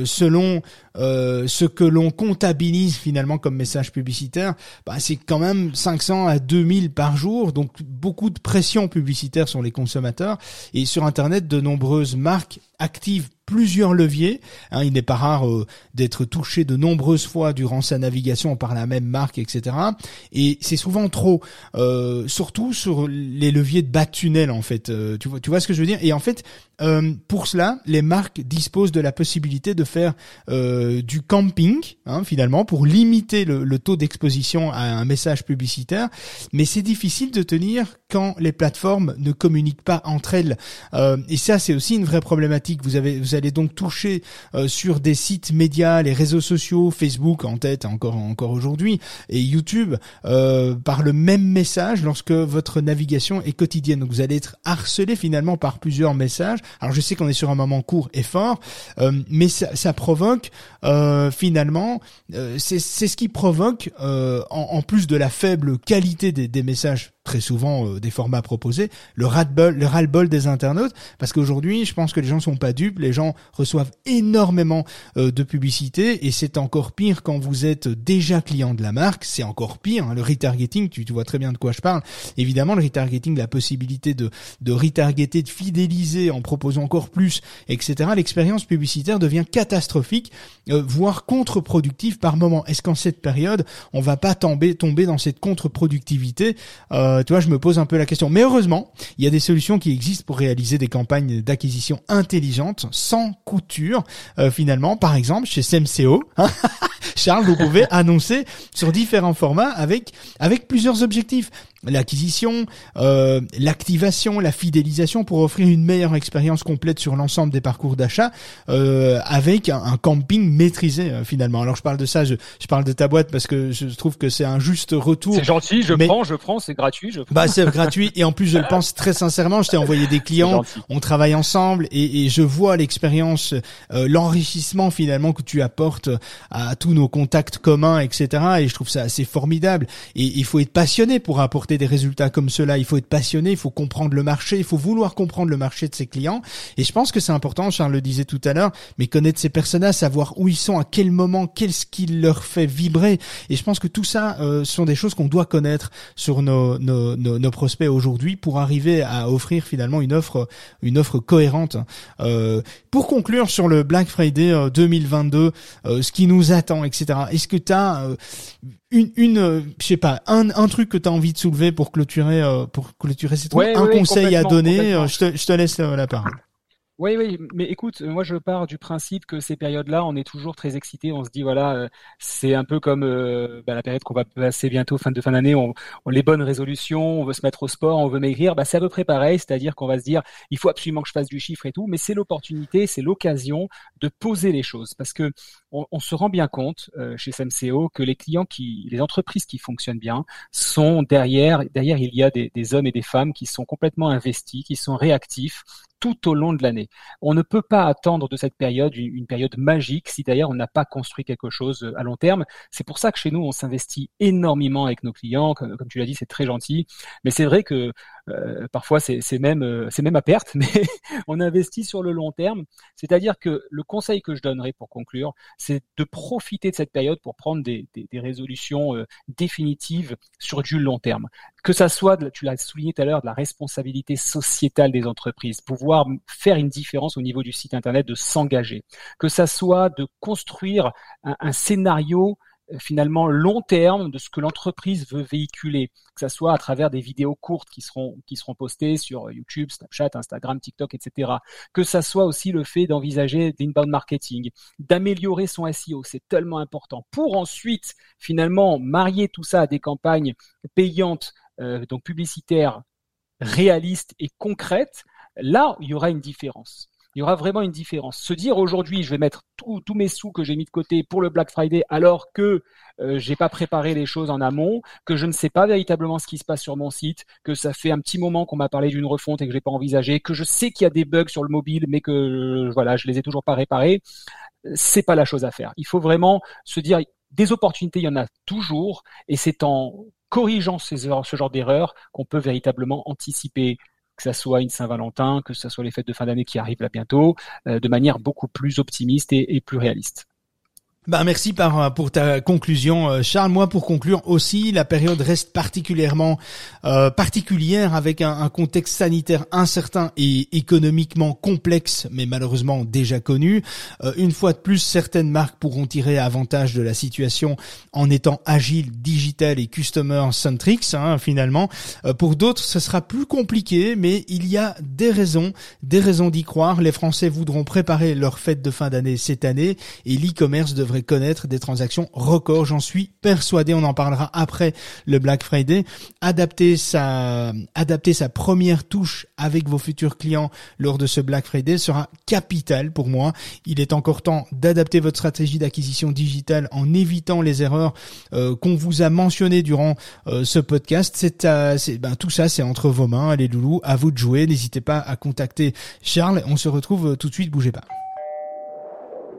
selon ce que l'on comptabilise finalement comme message publicitaire, bah, c'est quand même 500 à 2000 par jour, donc beaucoup de pression publicitaire sur les consommateurs. Et sur Internet, de nombreuses marques activent plusieurs leviers. Hein, il n'est pas rare euh, d'être touché de nombreuses fois durant sa navigation par la même marque, etc. Et c'est souvent trop, euh, surtout sur les leviers de bas tunnel en fait. Euh, tu vois, tu vois ce que je veux dire? Et en fait, pour cela, les marques disposent de la possibilité de faire du camping, hein, finalement, pour limiter le, le taux d'exposition à un message publicitaire. Mais c'est difficile de tenir quand les plateformes ne communiquent pas entre elles. et ça, c'est aussi une vraie problématique. Vous avez, vous allez donc toucher euh, sur des sites médias, les réseaux sociaux, Facebook en tête encore aujourd'hui et YouTube euh, par le même message lorsque votre navigation est quotidienne. Donc vous allez être harcelé finalement par plusieurs messages. Alors je sais qu'on est sur un moment court et fort, euh, mais ça, provoque finalement, c'est ce qui provoque en, plus de la faible qualité des messages très souvent euh, des formats proposés, le ras-le-bol, le ras-le-bol des internautes, parce qu'aujourd'hui, je pense que les gens sont pas dupes, les gens reçoivent énormément euh, de publicité, et c'est encore pire quand vous êtes déjà client de la marque, c'est encore pire, hein, le retargeting, tu, tu, vois très bien de quoi je parle, évidemment le retargeting, la possibilité de, de retargeter, de fidéliser en proposant encore plus, etc., l'expérience publicitaire devient catastrophique, euh, voire contre-productive par moment. Est-ce qu'en cette période, on va pas tomber, tomber dans cette contre-productivité euh, tu vois, je me pose un peu la question. Mais heureusement, il y a des solutions qui existent pour réaliser des campagnes d'acquisition intelligentes, sans couture, euh, finalement. Par exemple, chez SEMCO, Charles, vous pouvez annoncer sur différents formats avec avec plusieurs objectifs l'acquisition, euh, l'activation, la fidélisation pour offrir une meilleure expérience complète sur l'ensemble des parcours d'achat euh, avec un, camping maîtrisé euh, finalement. Alors je parle de ça, je, je, parle de ta boîte parce que je trouve que c'est un juste retour. C'est gentil, je prends, je prends, c'est gratuit. Je Bah c'est gratuit et en plus je le pense très sincèrement. Je t'ai envoyé des clients, on travaille ensemble et, et je vois l'expérience, euh, l'enrichissement finalement que tu apportes à tous nos contacts communs, etc. Et je trouve ça assez formidable. Et il faut être passionné pour apporter des résultats comme cela, il faut être passionné, il faut comprendre le marché, il faut vouloir comprendre le marché de ses clients. Et je pense que c'est important, Charles le disait tout à l'heure, mais connaître ces personnages, savoir où ils sont, à quel moment, qu'est-ce qui leur fait vibrer. Et je pense que tout ça euh, sont des choses qu'on doit connaître sur nos, nos, nos, prospects aujourd'hui pour arriver à offrir finalement une offre, une offre cohérente. Euh, pour conclure sur le Black Friday 2022, euh, ce qui nous attend, etc. Est-ce que tu as une, une euh, je sais pas, un, un truc que tu as envie de soulever pour clôturer, euh, pour clôturer cette ouais, un conseil à donner, euh, je te, je te laisse la parole. Oui, oui, mais écoute, moi je pars du principe que ces périodes-là, on est toujours très excité. On se dit voilà, euh, c'est un peu comme euh, bah, la période qu'on va passer bientôt fin de fin d'année. On, on, les bonnes résolutions, on veut se mettre au sport, on veut maigrir. Bah, c'est à peu près pareil, c'est-à-dire qu'on va se dire il faut absolument que je fasse du chiffre et tout, mais c'est l'opportunité, c'est l'occasion de poser les choses parce que on, se rend bien compte euh, chez SMCO que les clients qui, les entreprises qui fonctionnent bien sont derrière. Derrière, il y a des hommes et des femmes qui sont complètement investis, qui sont réactifs tout au long de l'année. On ne peut pas attendre de cette période une, période magique si d'ailleurs on n'a pas construit quelque chose euh, à long terme. C'est pour ça que chez nous, on s'investit énormément avec nos clients. Comme, tu l'as dit, c'est très gentil. Mais c'est vrai que euh, parfois c'est même euh, c'est même à perte, mais on investit sur le long terme. C'est-à-dire que le conseil que je donnerais pour conclure, c'est de profiter de cette période pour prendre des, des, résolutions définitives sur du long terme. Que ça soit, tu l'as souligné tout à l'heure, de la responsabilité sociétale des entreprises, pouvoir faire une différence au niveau du site internet, de s'engager, que ça soit de construire un, scénario euh, finalement long terme de ce que l'entreprise veut véhiculer, que ça soit à travers des vidéos courtes qui seront qui seront postées sur YouTube, Snapchat, Instagram, TikTok, etc. Que ça soit aussi le fait d'envisager l'inbound marketing, d'améliorer son SEO, c'est tellement important pour ensuite finalement marier tout ça à des campagnes payantes, euh, donc publicitaires réalistes et concrètes là, il y aura une différence. Il y aura vraiment une différence. Se dire aujourd'hui, je vais mettre tous mes sous que j'ai mis de côté pour le Black Friday, alors que euh, j'ai pas préparé les choses en amont, que je ne sais pas véritablement ce qui se passe sur mon site, que ça fait un petit moment qu'on m'a parlé d'une refonte et que j'ai pas envisagé, que je sais qu'il y a des bugs sur le mobile, mais que voilà, je les ai toujours pas réparés. C'est pas la chose à faire. Il faut vraiment se dire des opportunités, il y en a toujours, et c'est en corrigeant ces ce genre d'erreurs qu'on peut véritablement anticiper que ça soit une Saint-Valentin, que ce soit les fêtes de fin d'année qui arrivent là bientôt, euh, de manière beaucoup plus optimiste et plus réaliste. Bah merci par, pour ta conclusion euh, Charles. Moi pour conclure aussi, la période reste particulièrement euh, particulière avec un, un, contexte sanitaire incertain et économiquement complexe, mais malheureusement déjà connu. Euh, une fois de plus, certaines marques pourront tirer avantage de la situation en étant agiles, digital et customer centric. Hein, finalement, euh, pour d'autres, ce sera plus compliqué, mais il y a des raisons, des raisons d'y croire. Les Français voudront préparer leur fête de fin d'année cette année et l'e-commerce devrait connaître des transactions records. J'en suis persuadé. On en parlera après le Black Friday. Adapter sa, adapter sa première touche avec vos futurs clients lors de ce Black Friday sera capital pour moi. Il est encore temps d'adapter votre stratégie d'acquisition digitale en évitant les erreurs euh, qu'on vous a mentionnées durant euh, ce podcast. C'est, euh, ben, tout ça, c'est entre vos mains. Allez loulou, à vous de jouer. N'hésitez pas à contacter Charles. On se retrouve tout de suite. Bougez pas.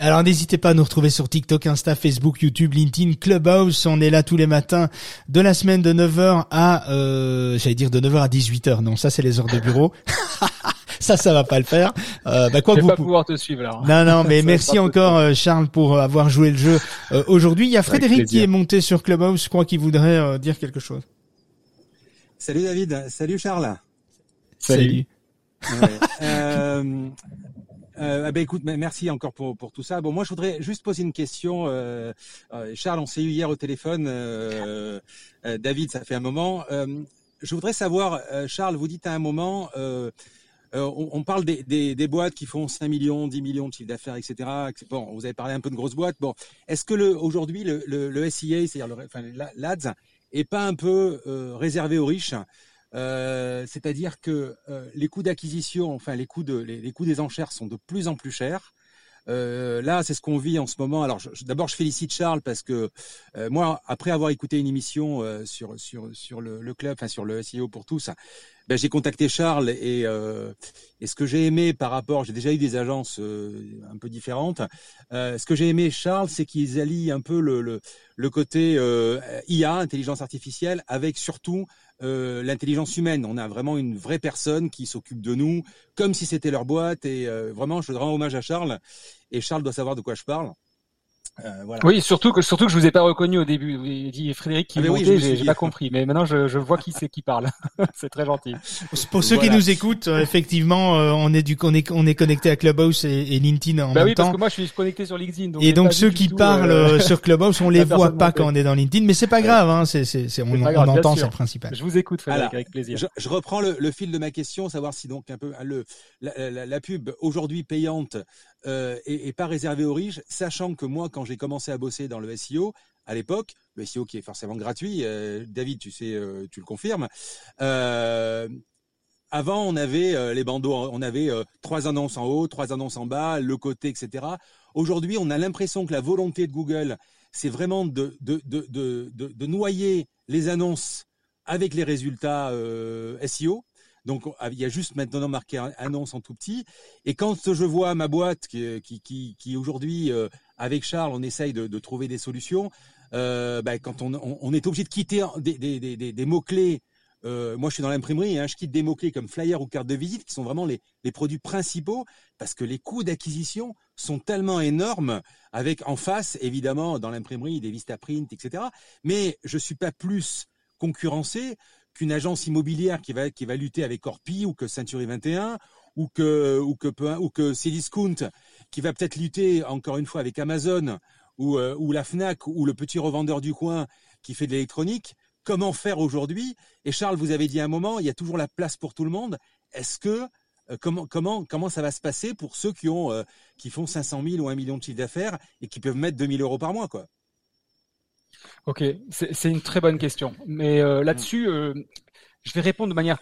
Alors n'hésitez pas à nous retrouver sur TikTok, Insta, Facebook, YouTube, LinkedIn, Clubhouse. On est là tous les matins de la semaine de 9h à, euh, j'allais dire de 9h à 18h. Non, ça c'est les heures de bureau. ça, ça va pas le faire. Euh, bah, quoi Je vais pas pouvoir te suivre là. Non, non, mais merci encore euh, Charles pour avoir joué le jeu euh, aujourd'hui. Il y a Frédéric qui est monté sur Clubhouse. Je crois qu'il voudrait dire quelque chose. Salut David. Salut Charles. Salut. euh, euh, ah ben écoute, merci encore pour, tout ça. Bon, moi je voudrais juste poser une question. Euh, euh Charles, on s'est eu hier au téléphone. David, ça fait un moment. je voudrais savoir, Charles, vous dites à un moment, on, parle des, boîtes qui font 5 millions, 10 millions de chiffre d'affaires, etc. Bon, vous avez parlé un peu de grosses boîtes. Bon, est-ce que aujourd'hui le, SIA, c'est-à-dire le, enfin, l'ADS, est pas un peu réservé aux riches? Euh, c'est-à-dire que euh, les coûts d'acquisition, enfin les coûts de les, coûts des enchères sont de plus en plus chers. Euh, là, c'est ce qu'on vit en ce moment. Alors, d'abord, je félicite Charles parce que moi, après avoir écouté une émission sur sur sur le, le, club, enfin sur le SEO pour tous, ben, j'ai contacté Charles et, euh, et ce que j'ai aimé par rapport, j'ai déjà eu des agences euh, un peu différentes. Euh, ce que j'ai aimé Charles, c'est qu'ils allient un peu le, le, le côté euh, IA, intelligence artificielle, avec surtout euh, l'intelligence humaine. On a vraiment une vraie personne qui s'occupe de nous, comme si c'était leur boîte. Et vraiment, je rends hommage à Charles. Et Charles doit savoir de quoi je parle. Euh, voilà. Oui, surtout que surtout que je vous ai pas reconnu au début. Vous dit Frédéric qui ah montait, oui, j'ai pas compris. Mais maintenant, je, je vois qui c'est qui parle. c'est très gentil. Pour ceux qui nous écoutent, euh, effectivement, euh, on est du on est on est connecté à Clubhouse et, et LinkedIn en bah même oui, temps. parce que moi, je suis connecté sur LinkedIn. Donc et donc ceux qui parlent sur Clubhouse, on les voit pas quand on est dans LinkedIn, mais c'est pas grave. Hein, c'est c'est on, on entend, c'est le principal. Je vous écoute, Frédéric, avec plaisir. Je, je reprends le, le, fil de ma question, savoir si donc un peu le la, la, la pub aujourd'hui payante euh, et, et, pas réservé aux riches, sachant que moi, quand j'ai commencé à bosser dans le SEO, à l'époque, le SEO qui est forcément gratuit, euh, David, tu sais, euh, tu le confirmes. Euh, avant, on avait euh, les bandeaux, on avait trois annonces en haut, trois annonces en bas, le côté, etc. Aujourd'hui, on a l'impression que la volonté de Google, c'est vraiment de noyer les annonces avec les résultats SEO. Donc il y a juste maintenant marqué annonce en tout petit. Et quand je vois ma boîte qui, qui, aujourd'hui, euh, avec Charles, on essaye de, trouver des solutions, euh, bah, quand on, est obligé de quitter des, mots-clés euh, moi je suis dans l'imprimerie, hein, je quitte des mots-clés comme flyer ou carte de visite qui sont vraiment les, les produits principaux parce que les coûts d'acquisition sont tellement énormes avec en face évidemment dans l'imprimerie des Vistaprint, etc. Mais je suis pas plus concurrencé qu'une agence immobilière qui va qui va lutter avec Orpi ou que Century 21 ou que ou que ou que Cdiscount qui va peut-être lutter encore une fois avec Amazon ou euh, ou la Fnac ou le petit revendeur du coin qui fait de l'électronique comment faire aujourd'hui? Et Charles, vous avez dit à un moment, il y a toujours la place pour tout le monde. Est-ce que euh, comment comment comment ça va se passer pour ceux qui ont euh, qui font 500 000 ou 1 million de chiffre d'affaires et qui peuvent mettre 2000 euros par mois quoi? Ok, c'est une très bonne question. Mais euh, là-dessus, je vais répondre de manière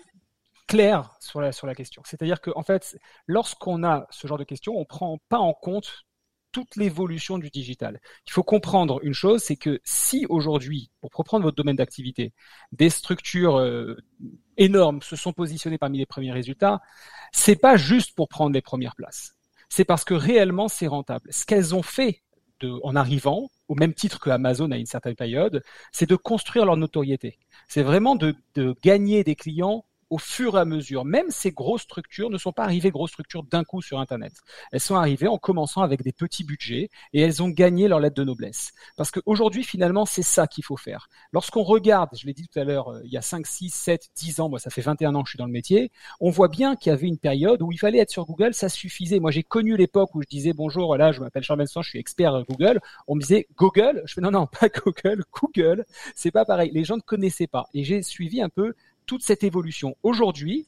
claire sur la sur la question. C'est-à-dire qu'en en fait, lorsqu'on a ce genre de questions, on prend pas en compte toute l'évolution du digital. Il faut comprendre une chose, c'est que si aujourd'hui, pour reprendre votre domaine d'activité, des structures euh, énormes se sont positionnées parmi les premiers résultats, c'est pas juste pour prendre les premières places. C'est parce que réellement c'est rentable. Ce qu'elles ont fait de, en arrivant, au même titre que Amazon à une certaine période, c'est de construire leur notoriété. C'est vraiment de, de gagner des clients au fur et à mesure. Même ces grosses structures ne sont pas arrivées grosses structures d'un coup sur Internet. Elles sont arrivées en commençant avec des petits budgets et elles ont gagné leur lettre de noblesse. Parce qu'aujourd'hui, finalement, c'est ça qu'il faut faire. Lorsqu'on regarde, je l'ai dit tout à l'heure, euh, il y a 5, 6, 7, 10 ans, moi ça fait 21 ans que je suis dans le métier, on voit bien qu'il y avait une période où il fallait être sur Google, ça suffisait. Moi j'ai connu l'époque où je disais bonjour, voilà, je m'appelle Charles Benson, je suis expert Google. On me disait Google, je fais non, non, pas Google, Google, c'est pas pareil. Les gens ne connaissaient pas. Et j'ai suivi un peu toute cette évolution. Aujourd'hui,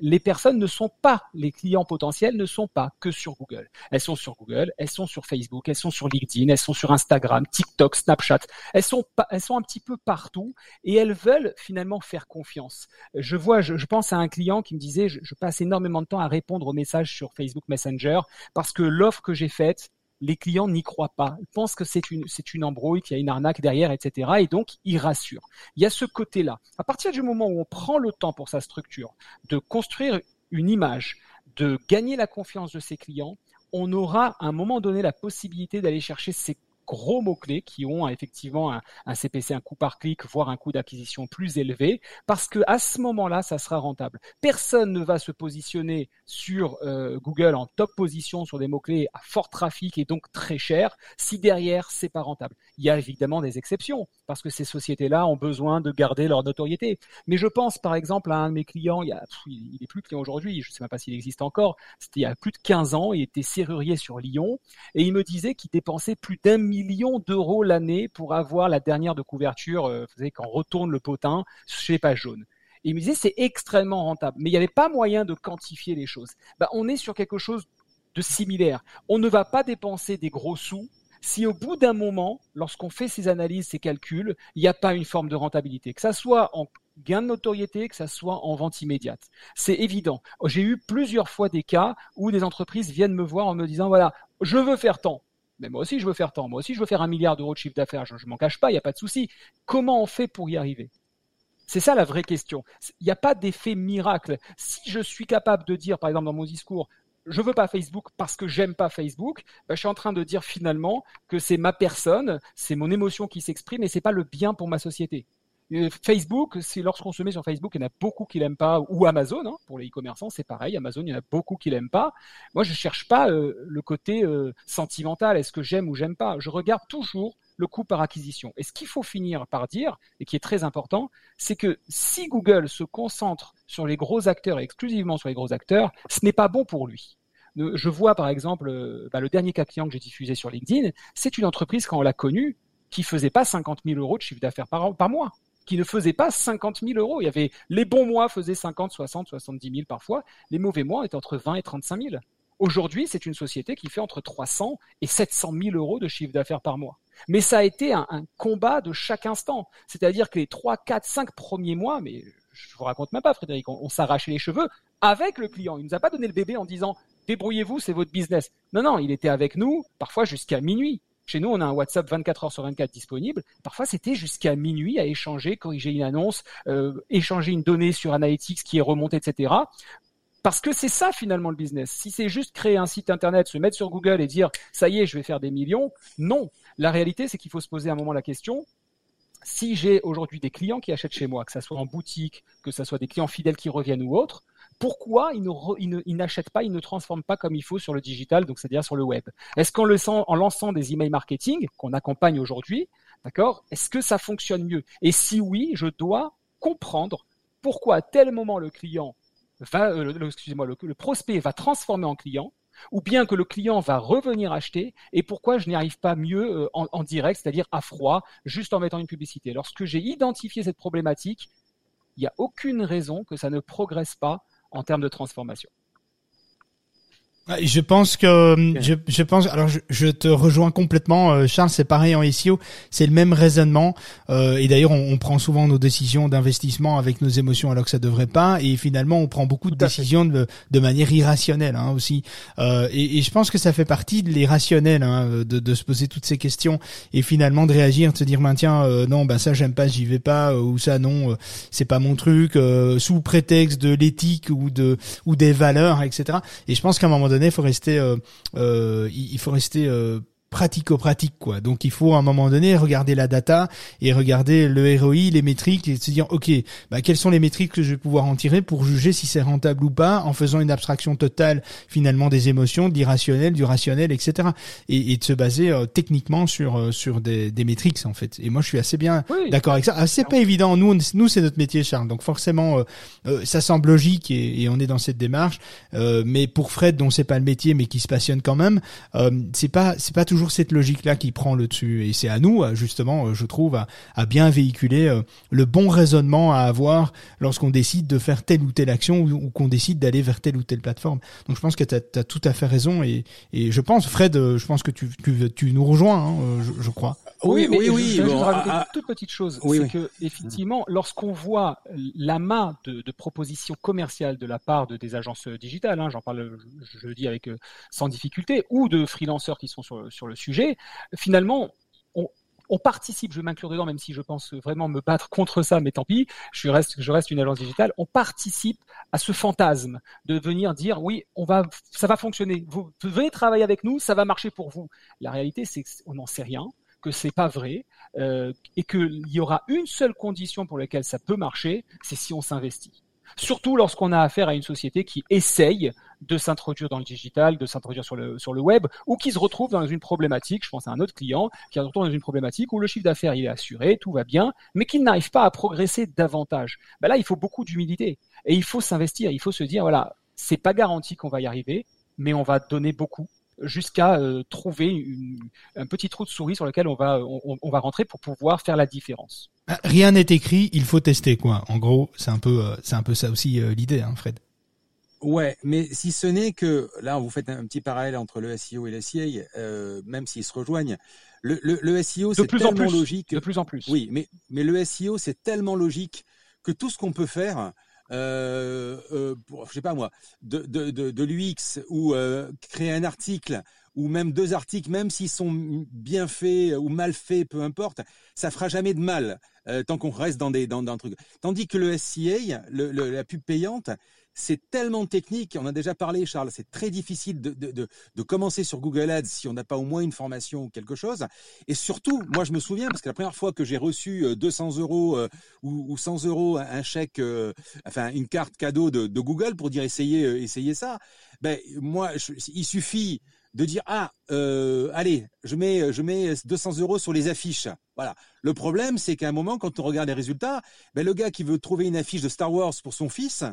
les personnes ne sont pas, les clients potentiels ne sont pas que sur Google. Elles sont sur Google, elles sont sur Facebook, elles sont sur LinkedIn, elles sont sur Instagram, TikTok, Snapchat. Elles sont, elles sont un petit peu partout et elles veulent finalement faire confiance. Je vois, je, pense à un client qui me disait, je passe énormément de temps à répondre aux messages sur Facebook Messenger parce que l'offre que j'ai faite, les clients n'y croient pas. Ils pensent que c'est une, c'est une embrouille, qu'il y a une arnaque derrière, etc. Et donc, ils rassurent. Il y a ce côté-là. À partir du moment où on prend le temps pour sa structure de construire une image, de gagner la confiance de ses clients, on aura à un moment donné la possibilité d'aller chercher ces gros mots-clés qui ont effectivement un, CPC, un coût par clic, voire un coût d'acquisition plus élevé, parce que à ce moment-là, ça sera rentable. Personne ne va se positionner sur euh, Google en top position sur des mots-clés à fort trafic et donc très cher si derrière c'est pas rentable. Il y a évidemment des exceptions parce que ces sociétés-là ont besoin de garder leur notoriété. Mais je pense par exemple à un de mes clients, il, y a, il est plus client aujourd'hui, je ne sais même pas s'il existe encore, c'était il y a plus de 15 ans, il était serrurier sur Lyon et il me disait qu'il dépensait plus d'un million d'euros l'année pour avoir la dernière de couverture, euh, vous savez, quand retourne le potin chez Page Jaune. Et il me disait c'est extrêmement rentable, mais il n'y avait pas moyen de quantifier les choses. Bah, on est sur quelque chose de similaire. On ne va pas dépenser des gros sous si au bout d'un moment, lorsqu'on fait ces analyses, ces calculs, il n'y a pas une forme de rentabilité, que ça soit en gain de notoriété, que ça soit en vente immédiate. C'est évident. J'ai eu plusieurs fois des cas où des entreprises viennent me voir en me disant, voilà, je veux faire tant. Mais moi aussi, je veux faire tant. Moi aussi, je veux faire un milliard d'euros de chiffre d'affaires. Je ne m'en cache pas, il n'y a pas de souci. Comment on fait pour y arriver? C'est ça la vraie question. Il n'y a pas d'effet miracle. Si je suis capable de dire, par exemple, dans mon discours, je veux pas Facebook parce que j'aime pas Facebook, bah, je suis en train de dire finalement que c'est ma personne, c'est mon émotion qui s'exprime et c'est pas le bien pour ma société. Facebook, c'est lorsqu'on se met sur Facebook, il y en a beaucoup qui l'aiment pas, ou Amazon, hein, pour les e-commerçants, c'est pareil. Amazon, il y en a beaucoup qui l'aiment pas. Moi, je cherche pas euh, le côté euh, sentimental. Est-ce que j'aime ou j'aime pas Je regarde toujours le coût par acquisition. Et ce qu'il faut finir par dire, et qui est très important, c'est que si Google se concentre sur les gros acteurs et exclusivement sur les gros acteurs, ce n'est pas bon pour lui. Je vois par exemple euh, bah, le dernier cas client que j'ai diffusé sur LinkedIn, c'est une entreprise quand on l'a connue qui faisait pas 50 000 euros de chiffre d'affaires par mois qui ne faisait pas 50 000 euros. Il y avait les bons mois faisaient 50, 60, 70 000 parfois. Les mauvais mois étaient entre 20 et 35 000. Aujourd'hui, c'est une société qui fait entre 300 et 700 000 euros de chiffre d'affaires par mois. Mais ça a été un, combat de chaque instant. C'est-à-dire que les 3, 4, 5 premiers mois, mais je vous raconte même pas, Frédéric, on, s'arrachait les cheveux avec le client. Il nous a pas donné le bébé en disant débrouillez-vous, c'est votre business. Non, non, il était avec nous parfois jusqu'à minuit. Chez nous, on a un WhatsApp 24 heures sur 24 disponible. Parfois, c'était jusqu'à minuit à échanger, corriger une annonce, euh, échanger une donnée sur Analytics qui est remontée, etc. Parce que c'est ça finalement le business. Si c'est juste créer un site internet, se mettre sur Google et dire ça y est, je vais faire des millions, non. La réalité, c'est qu'il faut se poser à un moment la question si j'ai aujourd'hui des clients qui achètent chez moi, que ce soit en boutique, que ce soit des clients fidèles qui reviennent ou autres, pourquoi ils, n'achètent pas, ils ne transforment pas comme il faut sur le digital, donc c'est-à-dire sur le web Est-ce qu'en en lançant des emails marketing qu'on accompagne aujourd'hui, d'accord, est-ce que ça fonctionne mieux? Et si oui, je dois comprendre pourquoi à tel moment le client va, euh, excusez-moi, le prospect va transformer en client ou bien que le client va revenir acheter et pourquoi je n'y arrive pas mieux euh, en, direct, c'est-à-dire à froid, juste en mettant une publicité? Lorsque j'ai identifié cette problématique, il n'y a aucune raison que ça ne progresse pas en termes de transformation. Je pense que je, je pense alors je, je, te rejoins complètement euh, Charles c'est pareil en SEO c'est le même raisonnement euh, et d'ailleurs on, on, prend souvent nos décisions d'investissement avec nos émotions alors que ça devrait pas et finalement on prend beaucoup de décisions de, de, manière irrationnelle hein, aussi. Euh, et, et, je pense que ça fait partie de l'irrationnel hein, de, de, se poser toutes ces questions et finalement de réagir de se dire ben tiens euh, non ben ça j'aime pas j'y vais pas euh, ou ça non c'est pas mon truc sous prétexte de l'éthique ou de ou des valeurs etc et je pense qu'à un moment donné il faut rester, euh, euh, il faut rester euh, pratico-pratique quoi. Donc il faut à un moment donné regarder la data et regarder le ROI, les métriques et se dire ok, bah quelles sont les métriques que je vais pouvoir en tirer pour juger si c'est rentable ou pas en faisant une abstraction totale finalement des émotions, de l'irrationnel, du rationnel, etc. Et, et de se baser euh, techniquement sur euh, sur des, des métriques en fait. Et moi je suis assez bien d'accord avec ça. Ah, c'est pas évident. Nous nous c'est notre métier Charles. Donc forcément euh, ça semble logique et, et, on est dans cette démarche. mais pour Fred dont c'est pas le métier mais qui se passionne quand même, c'est pas c'est pas toujours cette logique-là qui prend le dessus. Et c'est à nous, euh, justement, euh, je trouve, à, bien véhiculer euh, le bon raisonnement à avoir lorsqu'on décide de faire telle ou telle action ou, qu'on décide d'aller vers telle ou telle plateforme. Donc je pense que tu as, tout à fait raison. Et, et je pense, Fred, je pense que tu, tu, tu nous rejoins, hein, je, crois. Oui, oui, oui. Je, rajouter ah, une ah. toute petite chose. c'est que, effectivement, lorsqu'on voit l'amas de, de propositions commerciales de la part de des agences digitales, hein, j'en parle, je, le dis avec sans difficulté, ou de freelanceurs qui sont sur, sur le sujet, finalement, on, participe, je vais m'inclure dedans, même si je pense vraiment me battre contre ça, mais tant pis, je reste, je reste une agence digitale, on participe à ce fantasme de venir dire oui, on va, ça va fonctionner, vous venez travailler avec nous, ça va marcher pour vous. La réalité, c'est qu'on n'en sait rien, que c'est pas vrai, euh, et qu'il y aura une seule condition pour laquelle ça peut marcher, c'est si on s'investit. Surtout lorsqu'on a affaire à une société qui essaye de s'introduire dans le digital, de s'introduire sur le, sur le web, ou qui se retrouve dans une problématique, je pense à un autre client, qui se retrouve dans une problématique où le chiffre d'affaires est assuré, tout va bien, mais qui n'arrive pas à progresser davantage. Ben là, il faut beaucoup d'humilité. Et il faut s'investir, il faut se dire, voilà, c'est pas garanti qu'on va y arriver, mais on va donner beaucoup jusqu'à euh, trouver une, un petit trou de souris sur lequel on va, on, va rentrer pour pouvoir faire la différence. Ah, rien n'est écrit, il faut tester quoi. En gros, c'est un peu, euh, c'est un peu ça aussi euh, l'idée, hein, Fred. Ouais, mais si ce n'est que là, vous faites un petit parallèle entre le SEO et le SIA, même s'ils se rejoignent. Le, le, le SEO, c'est tellement plus, logique. De plus en plus. Oui, mais mais le SEO, c'est tellement logique que tout ce qu'on peut faire, euh, euh, je sais pas moi, de, de, de, de l'UX ou euh, créer un article ou même deux articles, même s'ils sont bien faits ou mal faits, peu importe, ça fera jamais de mal euh, tant qu'on reste dans des dans, dans un truc. Tandis que le SCA, le, la pub payante, c'est tellement technique, on a déjà parlé Charles, c'est très difficile de, de, de, de, commencer sur Google Ads si on n'a pas au moins une formation ou quelque chose. Et surtout, moi je me souviens, parce que la première fois que j'ai reçu 200 euh, euros euh, ou, ou, 100 euros, un chèque, euh, enfin une carte cadeau de, de Google pour dire essayez, essayez ça, ben moi il suffit de dire ah euh, allez je mets je mets 200 euros sur les affiches voilà le problème c'est qu'à un moment quand on regarde les résultats ben, le gars qui veut trouver une affiche de Star Wars pour son fils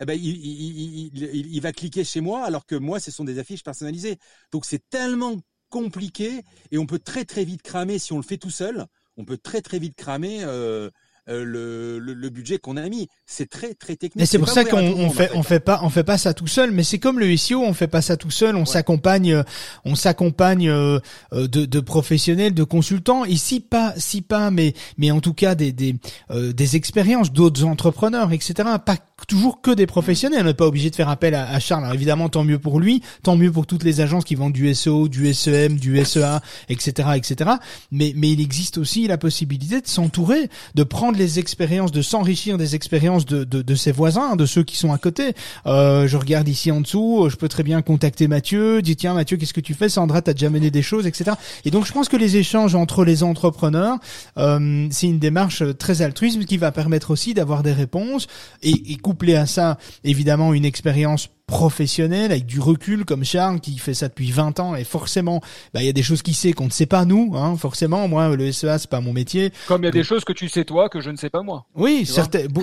eh ben, il, il, il, il, va cliquer chez moi alors que moi, ce sont des affiches personnalisées. Donc c'est tellement compliqué et on peut très très vite cramer si on le fait tout seul. On peut très très vite cramer euh, euh, le, le, le, budget qu'on a mis. C'est très très technique. Et c'est pour ça qu'on on fait on fait pas on fait pas ça tout seul. Mais c'est comme le SEO, on fait pas ça tout seul. On s'accompagne on s'accompagne euh, de, de, professionnels, de consultants. Ici pas si pas, mais mais en tout cas des des euh, des expériences d'autres entrepreneurs, etc. Pas toujours que des professionnels. On n'est pas obligé de faire appel à, Charles. Alors évidemment, tant mieux pour lui, tant mieux pour toutes les agences qui vendent du SEO, du SEM, du SEA, etc., etc. Mais mais il existe aussi la possibilité de s'entourer, de prendre les expériences, de s'enrichir des expériences de, de, de ses voisins, de ceux qui sont à côté. Euh, je regarde ici en dessous, je peux très bien contacter Mathieu, dire tiens Mathieu, qu'est-ce que tu fais? Sandra, t'as déjà mené des choses, etc. Et donc je pense que les échanges entre les entrepreneurs, euh, c'est une démarche très altruiste qui va permettre aussi d'avoir des réponses et couplé à ça, évidemment, une expérience professionnelle avec du recul comme Charles qui fait ça depuis 20 ans et forcément bah il y a des choses qu'il sait qu'on ne sait pas nous hein forcément. Moi le SEA c'est pas mon métier. Comme il y a des choses que tu sais toi que je ne sais pas moi. Oui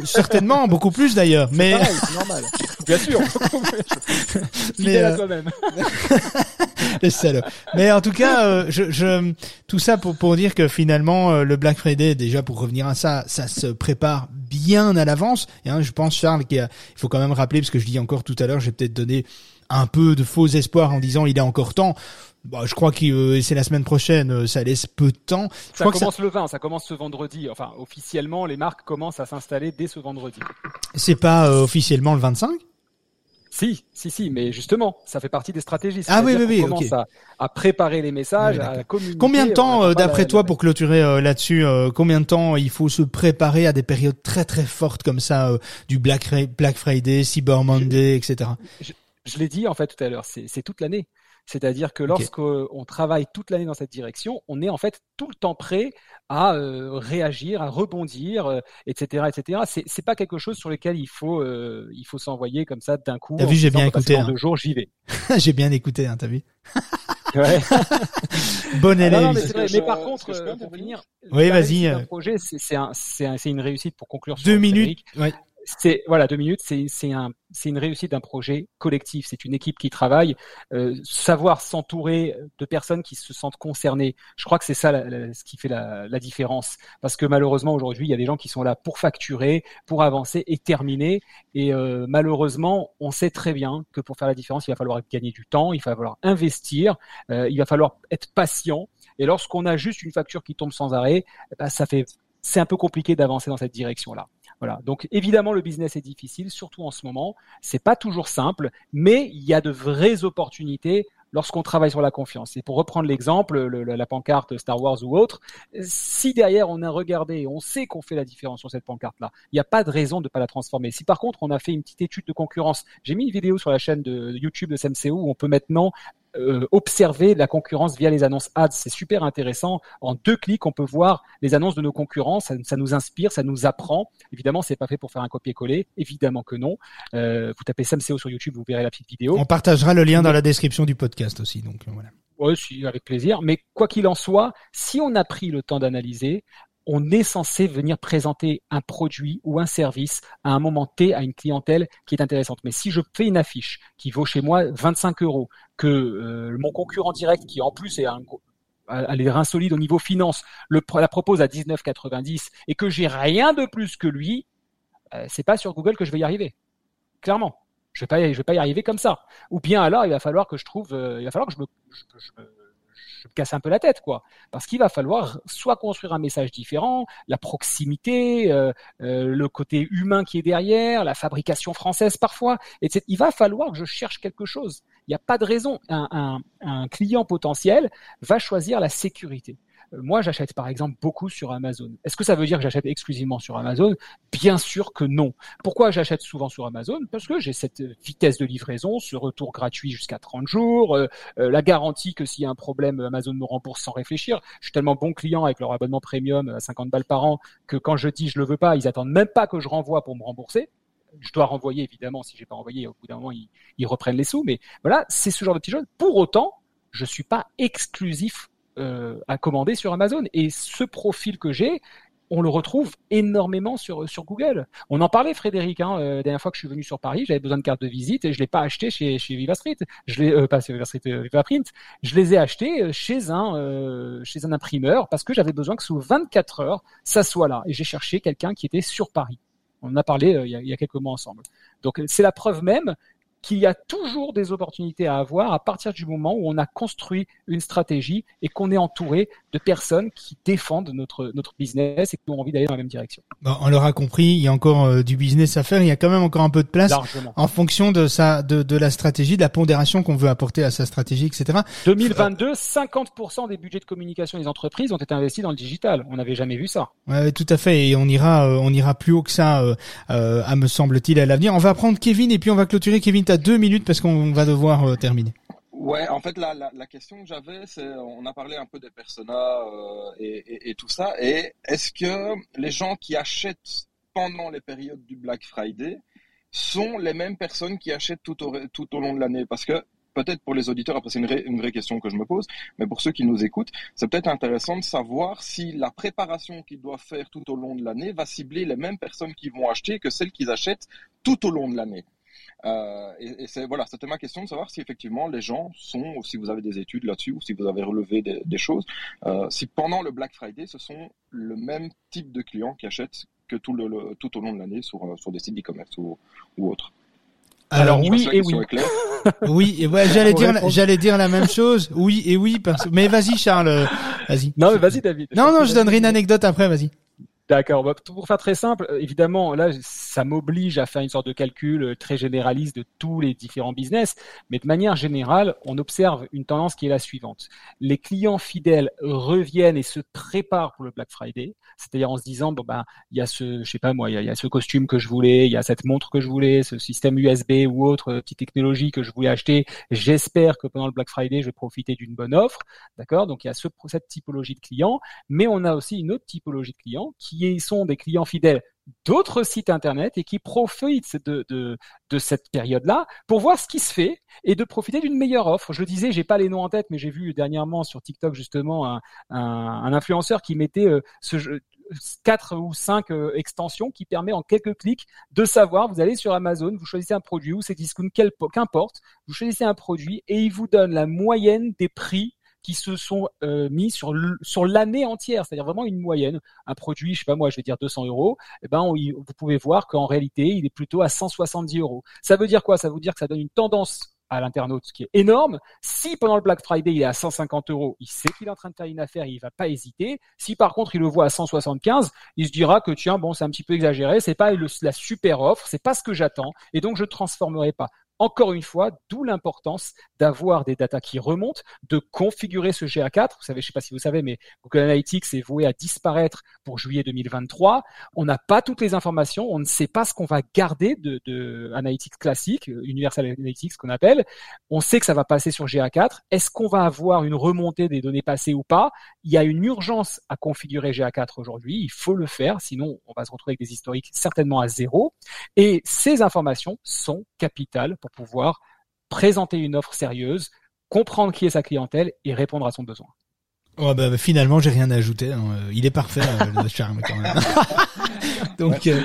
certainement beaucoup plus d'ailleurs. Mais c'est normal. Bien sûr. Mais euh, toi-même. Mais en tout cas euh, je, je tout ça pour pour dire que finalement euh, le Black Friday déjà pour revenir à ça ça se prépare bien à l'avance. Et hein, je pense Charles qu'il faut quand même rappeler parce que je dis encore tout à l'heure peut-être donner un peu de faux espoir en disant il est encore temps. Bah, je crois que euh, c'est la semaine prochaine, euh, ça laisse peu de temps. ça commence le 20, ça commence ce vendredi. Enfin, officiellement, les marques commencent à s'installer dès ce vendredi. C'est pas euh, officiellement le 25 si, si, si, mais justement, ça fait partie des stratégies. Ah oui, oui, oui. On commence à, préparer les messages, à communiquer. Combien de temps, d'après toi, pour clôturer là-dessus, combien de temps il faut se préparer à des périodes très très fortes comme ça, du Black, Black Friday, Cyber Monday, etc. Je, l'ai dit en fait tout à l'heure, c'est toute l'année. C'est-à-dire que lorsqu'on travaille toute l'année dans cette direction, on est en fait tout le temps prêt à euh, réagir, à rebondir, etc., euh, etc. C'est, c'est pas quelque chose sur lequel il faut, euh, il faut s'envoyer comme ça d'un coup. T'as vu, j'ai bien écouté. Hein. Deux jours, j'y vais. j'ai bien écouté, hein, t'as vu. ouais. bon ah, élève. mais, par contre, pour finir, oui, vas-y. Un projet, c'est, c'est, un, c'est, un, c'est une réussite pour conclure. Deux minutes. Ouais c'est voilà deux minutes c'est c'est un c'est une réussite d'un projet collectif. C'est une équipe qui travaille. Euh, savoir s'entourer de personnes qui se sentent concernées je crois que c'est ça ce qui fait la, la, différence. Parce que malheureusement aujourd'hui il y a des gens qui sont là pour facturer pour avancer et terminer. Et euh, malheureusement on sait très bien que pour faire la différence il va falloir gagner du temps il va falloir investir euh, il va falloir être patient. Et lorsqu'on a juste une facture qui tombe sans arrêt bah, ça fait c'est un peu compliqué d'avancer dans cette direction là voilà. Donc évidemment le business est difficile, surtout en ce moment. C'est pas toujours simple, mais il y a de vraies opportunités lorsqu'on travaille sur la confiance. Et pour reprendre l'exemple, la pancarte Star Wars ou autre, si derrière on a regardé, on sait qu'on fait la différence sur cette pancarte-là, il n'y a pas de raison de ne pas la transformer. Si par contre on a fait une petite étude de concurrence, j'ai mis une vidéo sur la chaîne de YouTube de SMCO où on peut maintenant euh, observer la concurrence via les annonces ads. C'est super intéressant. En deux clics, on peut voir les annonces de nos concurrents. Ça, nous inspire, ça nous apprend. Évidemment, c'est pas fait pour faire un copier-coller. Évidemment que non. Euh, vous tapez SamCO sur YouTube, vous verrez la petite vidéo. On partagera le lien dans la description du podcast aussi. Donc voilà. Oui, avec plaisir. Mais quoi qu'il en soit, si on a pris le temps d'analyser, on est censé venir présenter un produit ou un service à un moment T à une clientèle qui est intéressante. Mais si je fais une affiche qui vaut chez moi 25 euros, que euh, mon concurrent direct, qui en plus est un, a les reins solides au niveau finance, le, la propose à 19,90 et que j'ai rien de plus que lui, euh, c'est pas sur Google que je vais y arriver. Clairement, je vais pas, je vais pas y arriver comme ça. Ou bien alors, il va falloir que je trouve, euh, il va falloir que je me, je me je me casse un peu la tête, quoi. Parce qu'il va falloir soit construire un message différent, la proximité, euh, euh, le côté humain qui est derrière, la fabrication française parfois, etc. Il va falloir que je cherche quelque chose. Il n'y a pas de raison. un client potentiel va choisir la sécurité. Moi, j'achète par exemple beaucoup sur Amazon. Est-ce que ça veut dire que j'achète exclusivement sur Amazon? Bien sûr que non. Pourquoi j'achète souvent sur Amazon? Parce que j'ai cette vitesse de livraison, ce retour gratuit jusqu'à 30 jours, euh, euh, la garantie que s'il y a un problème, Amazon me rembourse sans réfléchir. Je suis tellement bon client avec leur abonnement premium à 50 balles par an que quand je dis je le veux pas, ils attendent même pas que je renvoie pour me rembourser je dois renvoyer évidemment si j'ai pas renvoyé au bout d'un moment ils, reprennent les sous mais voilà c'est ce genre de petites choses pour autant je suis pas exclusif euh, à commander sur Amazon. Et ce profil que j'ai, on le retrouve énormément sur sur Google. On en parlait, Frédéric, hein, euh, la dernière fois que je suis venu sur Paris, j'avais besoin de carte de visite et je l'ai pas acheté chez chez Viva Street. Je l'ai euh, pas chez Viva Street, euh. Je les ai achetés chez un chez un imprimeur parce que j'avais besoin que sous 24 heures ça soit là. Et j'ai cherché quelqu'un qui était sur Paris. On en a parlé il y a, il y a quelques mois ensemble. Donc c'est la preuve même qu'il y a toujours des opportunités à avoir à partir du moment où on a construit une stratégie et qu'on est entouré de personnes qui défendent notre notre business et qui ont envie d'aller dans la même direction. Bon, on l'aura compris, il y a encore euh, du business à faire, il y a quand même encore un peu de place Largement. en fonction de sa de, de la stratégie, de la pondération qu'on veut apporter à sa stratégie, etc. 2022, 50% des budgets de communication des entreprises ont été investis dans le digital. On n'avait jamais vu ça. Ouais, tout à fait, et on ira euh, on ira plus haut que ça, euh, à me semble-t-il à l'avenir. On va prendre Kevin et puis on va clôturer. Kevin, deux minutes parce qu'on va devoir euh, terminer. Ouais, en fait, la, question que j'avais, c'est, on a parlé un peu des personas euh, et, tout ça, et est-ce que les gens qui achètent pendant les périodes du Black Friday sont les mêmes personnes qui achètent tout au, long de l'année? Parce que peut-être pour les auditeurs, après c'est une, une vraie question que je me pose, mais pour ceux qui nous écoutent, c'est peut-être intéressant de savoir si la préparation qu'ils doivent faire tout au long de l'année va cibler les mêmes personnes qui vont acheter que celles qu'ils achètent tout au long de l'année. Euh, et, et c'est voilà, c'était ma question de savoir si effectivement les gens sont, ou si vous avez des études là-dessus, ou si vous avez relevé des, des choses, euh, si pendant le Black Friday, ce sont le même type de clients qui achètent que tout, le, le- tout au long de l'année sur, euh, sur des sites d'e-commerce ou, ou autres. Alors, oui et oui. Oui, et ouais, j'allais dire j'allais dire la même chose. Oui et oui parce mais vas-y Charles, euh, vas-y. Non, mais vas-y, David. Non non, je donnerai une anecdote après, vas-y. D'accord. Bah, pour faire très simple, euh, évidemment, là, ça m'oblige à faire une sorte de calcul euh, très généraliste de tous les différents business. Mais de manière générale, on observe une tendance qui est la suivante. Les clients fidèles reviennent et se préparent pour le Black Friday. C'est-à-dire en se disant, bon, ben, il y a ce, je sais pas moi, il y a, ce costume que je voulais, il y a cette montre que je voulais, ce système USB ou autre euh, petite technologie que je voulais acheter. J'espère que pendant le Black Friday, je vais profiter d'une bonne offre. D'accord? Donc, il y a ce, cette typologie de clients. Mais on a aussi une autre typologie de clients sont des clients fidèles d'autres sites internet et qui profitent de, de, cette période-là pour voir ce qui se fait et de profiter d'une meilleure offre. Je disais, j'ai pas les noms en tête, mais j'ai vu dernièrement sur TikTok justement un, un, influenceur qui mettait euh, quatre ou cinq euh, extensions qui permet en quelques clics de savoir. Vous allez sur Amazon, vous choisissez un produit ou c'est discount, qu'importe, vous choisissez un produit et il vous donne la moyenne des prix qui se sont euh, mis sur sur l'année entière, c'est-à-dire vraiment une moyenne. Un produit, je sais pas moi, je vais dire 200 euros, eh ben vous pouvez voir qu'en réalité il est plutôt à 170 euros. Ça veut dire quoi? Ça veut dire que ça donne une tendance à l'internaute qui est énorme. Si pendant le Black Friday il est à 150 euros, il sait qu'il est en train de faire une affaire, il va pas hésiter. Si par contre il le voit à 175, il se dira que tiens bon c'est un petit peu exagéré, c'est pas la super offre, c'est pas ce que j'attends et donc je transformerai pas. Encore une fois, d'où l'importance d'avoir des datas qui remontent, de configurer ce GA4. Vous savez, je sais pas si vous savez, mais Google Analytics est voué à disparaître pour juillet 2023. On n'a pas toutes les informations, on ne sait pas ce qu'on va garder de, de Analytics classique, euh, Universal Analytics qu'on appelle. On sait que ça va passer sur GA4. Est-ce qu'on va avoir une remontée des données passées ou pas? Il y a une urgence à configurer GA4 aujourd'hui. Il faut le faire, sinon on va se retrouver avec des historiques certainement à zéro. Et ces informations sont capitales pour pouvoir présenter une offre sérieuse, comprendre qui est sa clientèle et répondre à son besoin. Oh, bah, bah, finalement, j'ai rien à ajouter. hein. Euh, Il est parfait, euh, le charme quand même. donc, euh,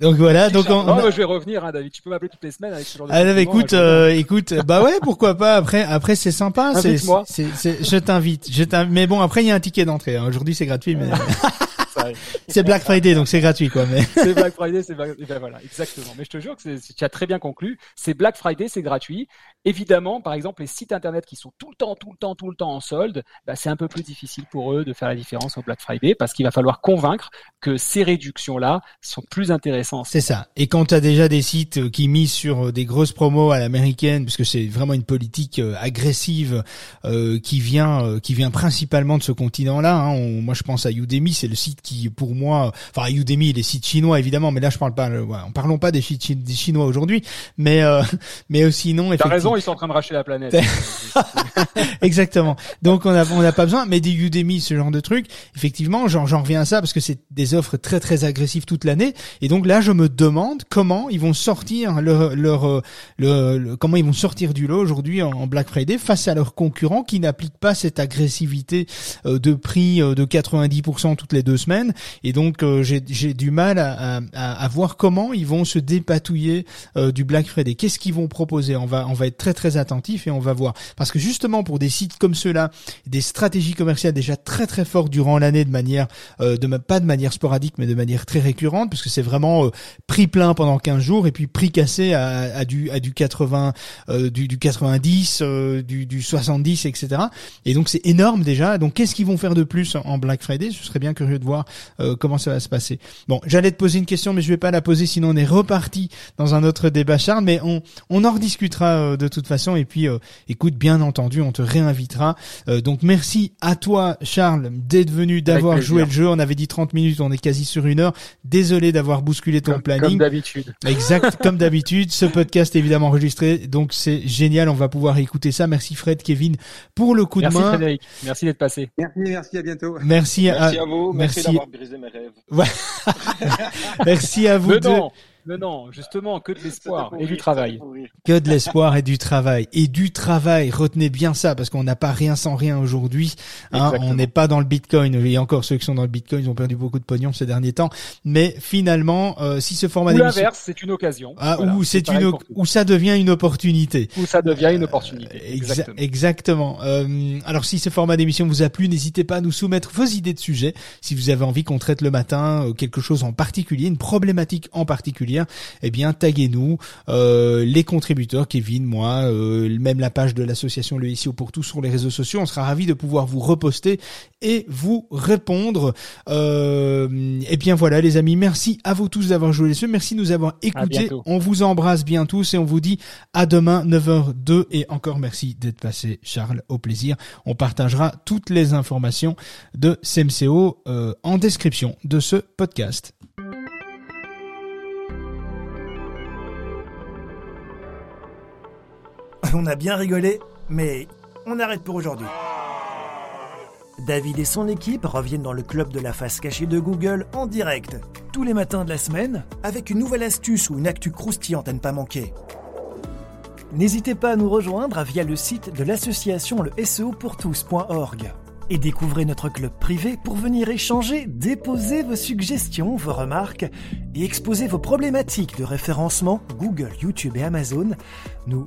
donc voilà. Donc on, on a- je vais revenir, hein, David. Tu peux m'appeler toutes les semaines avec ce genre de Ah, non, mais compliment, écoute, euh, écoute, bah ouais, pourquoi pas. Après, après c'est sympa. C'est, je t'invite, je t'invite. Mais bon, après il y a un ticket d'entrée. hein. Aujourd'hui c'est gratuit, mais Ça c'est Black Friday, donc c'est gratuit quoi. Mais c'est Black Friday, c'est Black... ben voilà, exactement. Mais je te jure que tu as très bien conclu. C'est Black Friday, c'est gratuit. Évidemment, par exemple, les sites internet qui sont tout le temps, tout le temps, tout le temps en solde, bah, c'est un peu plus difficile pour eux de faire la différence au Black Friday parce qu'il va falloir convaincre que ces réductions-là sont plus intéressantes. c'est ça. Et quand tu as déjà des sites euh, qui misent sur euh, des grosses promos à l'américaine, puisque c'est vraiment une politique euh, agressive euh, qui vient, euh, qui vient principalement de ce continent-là. Hein. Moi, je pense à Udemy, c'est le site qui, pour moi, enfin Udemy, les sites chinois évidemment, mais là je parle pas, euh, ouais, parlons pas des sites chi- des chinois aujourd'hui, mais euh, mais sinon T'as raison, ils sont en train de racheter la planète. Exactement. Donc on a on n'a pas besoin, mais des Udemy, ce genre de truc, effectivement, j'en j'en reviens à ça parce que c'est des offres très très agressives toute l'année. Et donc là, je me demande comment ils vont sortir leur leur euh, le, le- comment ils vont sortir du lot aujourd'hui en, en Black Friday face à leurs concurrents qui n'appliquent pas cette agressivité euh, de prix de 90% toutes les deux semaines et donc euh, j'ai du mal à, à, à, voir comment ils vont se dépatouiller euh, du Black Friday. Qu'est-ce qu'ils vont proposer? On va on va être très très attentif et on va voir parce que justement pour des sites comme ceux-là, des stratégies commerciales déjà très très fortes durant l'année de manière euh, de pas de manière sporadique mais de manière très récurrente parce que c'est vraiment prix plein pendant 15 jours et puis prix cassé à, à du à du 80 du, du 90 du, du 70 etc. Et donc c'est énorme déjà. Donc qu'est-ce qu'ils vont faire de plus en Black Friday? Je serais bien curieux de voir euh, comment ça va se passer. Bon, j'allais te poser une question, mais je vais pas la poser, sinon on est reparti dans un autre débat, Charles. Mais on, on en rediscutera euh, de toute façon. Et puis, euh, écoute, bien entendu, on te réinvitera. donc merci à toi, Charles, d'être venu, d'avoir joué le jeu. On avait dit 30 minutes, on est quasi sur une heure. Désolé d'avoir bousculé ton planning. Comme d'habitude. Exact, comme d'habitude. Ce podcast est évidemment enregistré, donc c'est génial. On va pouvoir écouter ça. Merci Fred, Kevin, pour le coup de main. Merci Frédéric. Merci d'être passé. Merci, merci, à bientôt. Merci, merci à, vous. Merci, d'avoir brisé mes rêves. Ouais. merci à vous deux. Non, non, justement, que de l'espoir et du travail. Que de l'espoir et du travail. Et du travail, retenez bien ça, parce qu'on n'a pas rien sans rien aujourd'hui. Hein, on n'est pas dans le Bitcoin. Et encore, ceux qui sont dans le Bitcoin, ils ont perdu beaucoup de pognon ces derniers temps. Mais finalement, euh, si ce format ou l'inverse, c'est une occasion. Ah, ou c'est une, ou ça devient une opportunité. Ou ça devient une opportunité. Euh, exactement. exactement. Euh, alors, si ce format d'émission vous a plu, n'hésitez pas à nous soumettre vos idées de sujets. Si vous avez envie qu'on traite le matin euh, quelque chose en particulier, une problématique en particulier eh bien taguez-nous euh, les contributeurs, Kevin, moi, euh, même la page de l'association Le SEO pour tous sur les réseaux sociaux. On sera ravis de pouvoir vous reposter et vous répondre. Euh, et bien voilà, les amis, merci à vous tous d'avoir joué les jeux. Merci de nous avoir écoutés. On vous embrasse bien tous et on vous dit à demain 9h02 et encore merci d'être passé, Charles. Au plaisir. On partagera toutes les informations de CMCO euh, en description de ce podcast. On a bien rigolé, mais on arrête pour aujourd'hui. David et son équipe reviennent dans le club de la face cachée de Google en direct, tous les matins de la semaine, avec une nouvelle astuce ou une actu croustillante à ne pas manquer. N'hésitez pas à nous rejoindre via le site de l'association le SEO et découvrez notre club privé pour venir échanger, déposer vos suggestions, vos remarques et exposer vos problématiques de référencement Google, YouTube et Amazon. Nous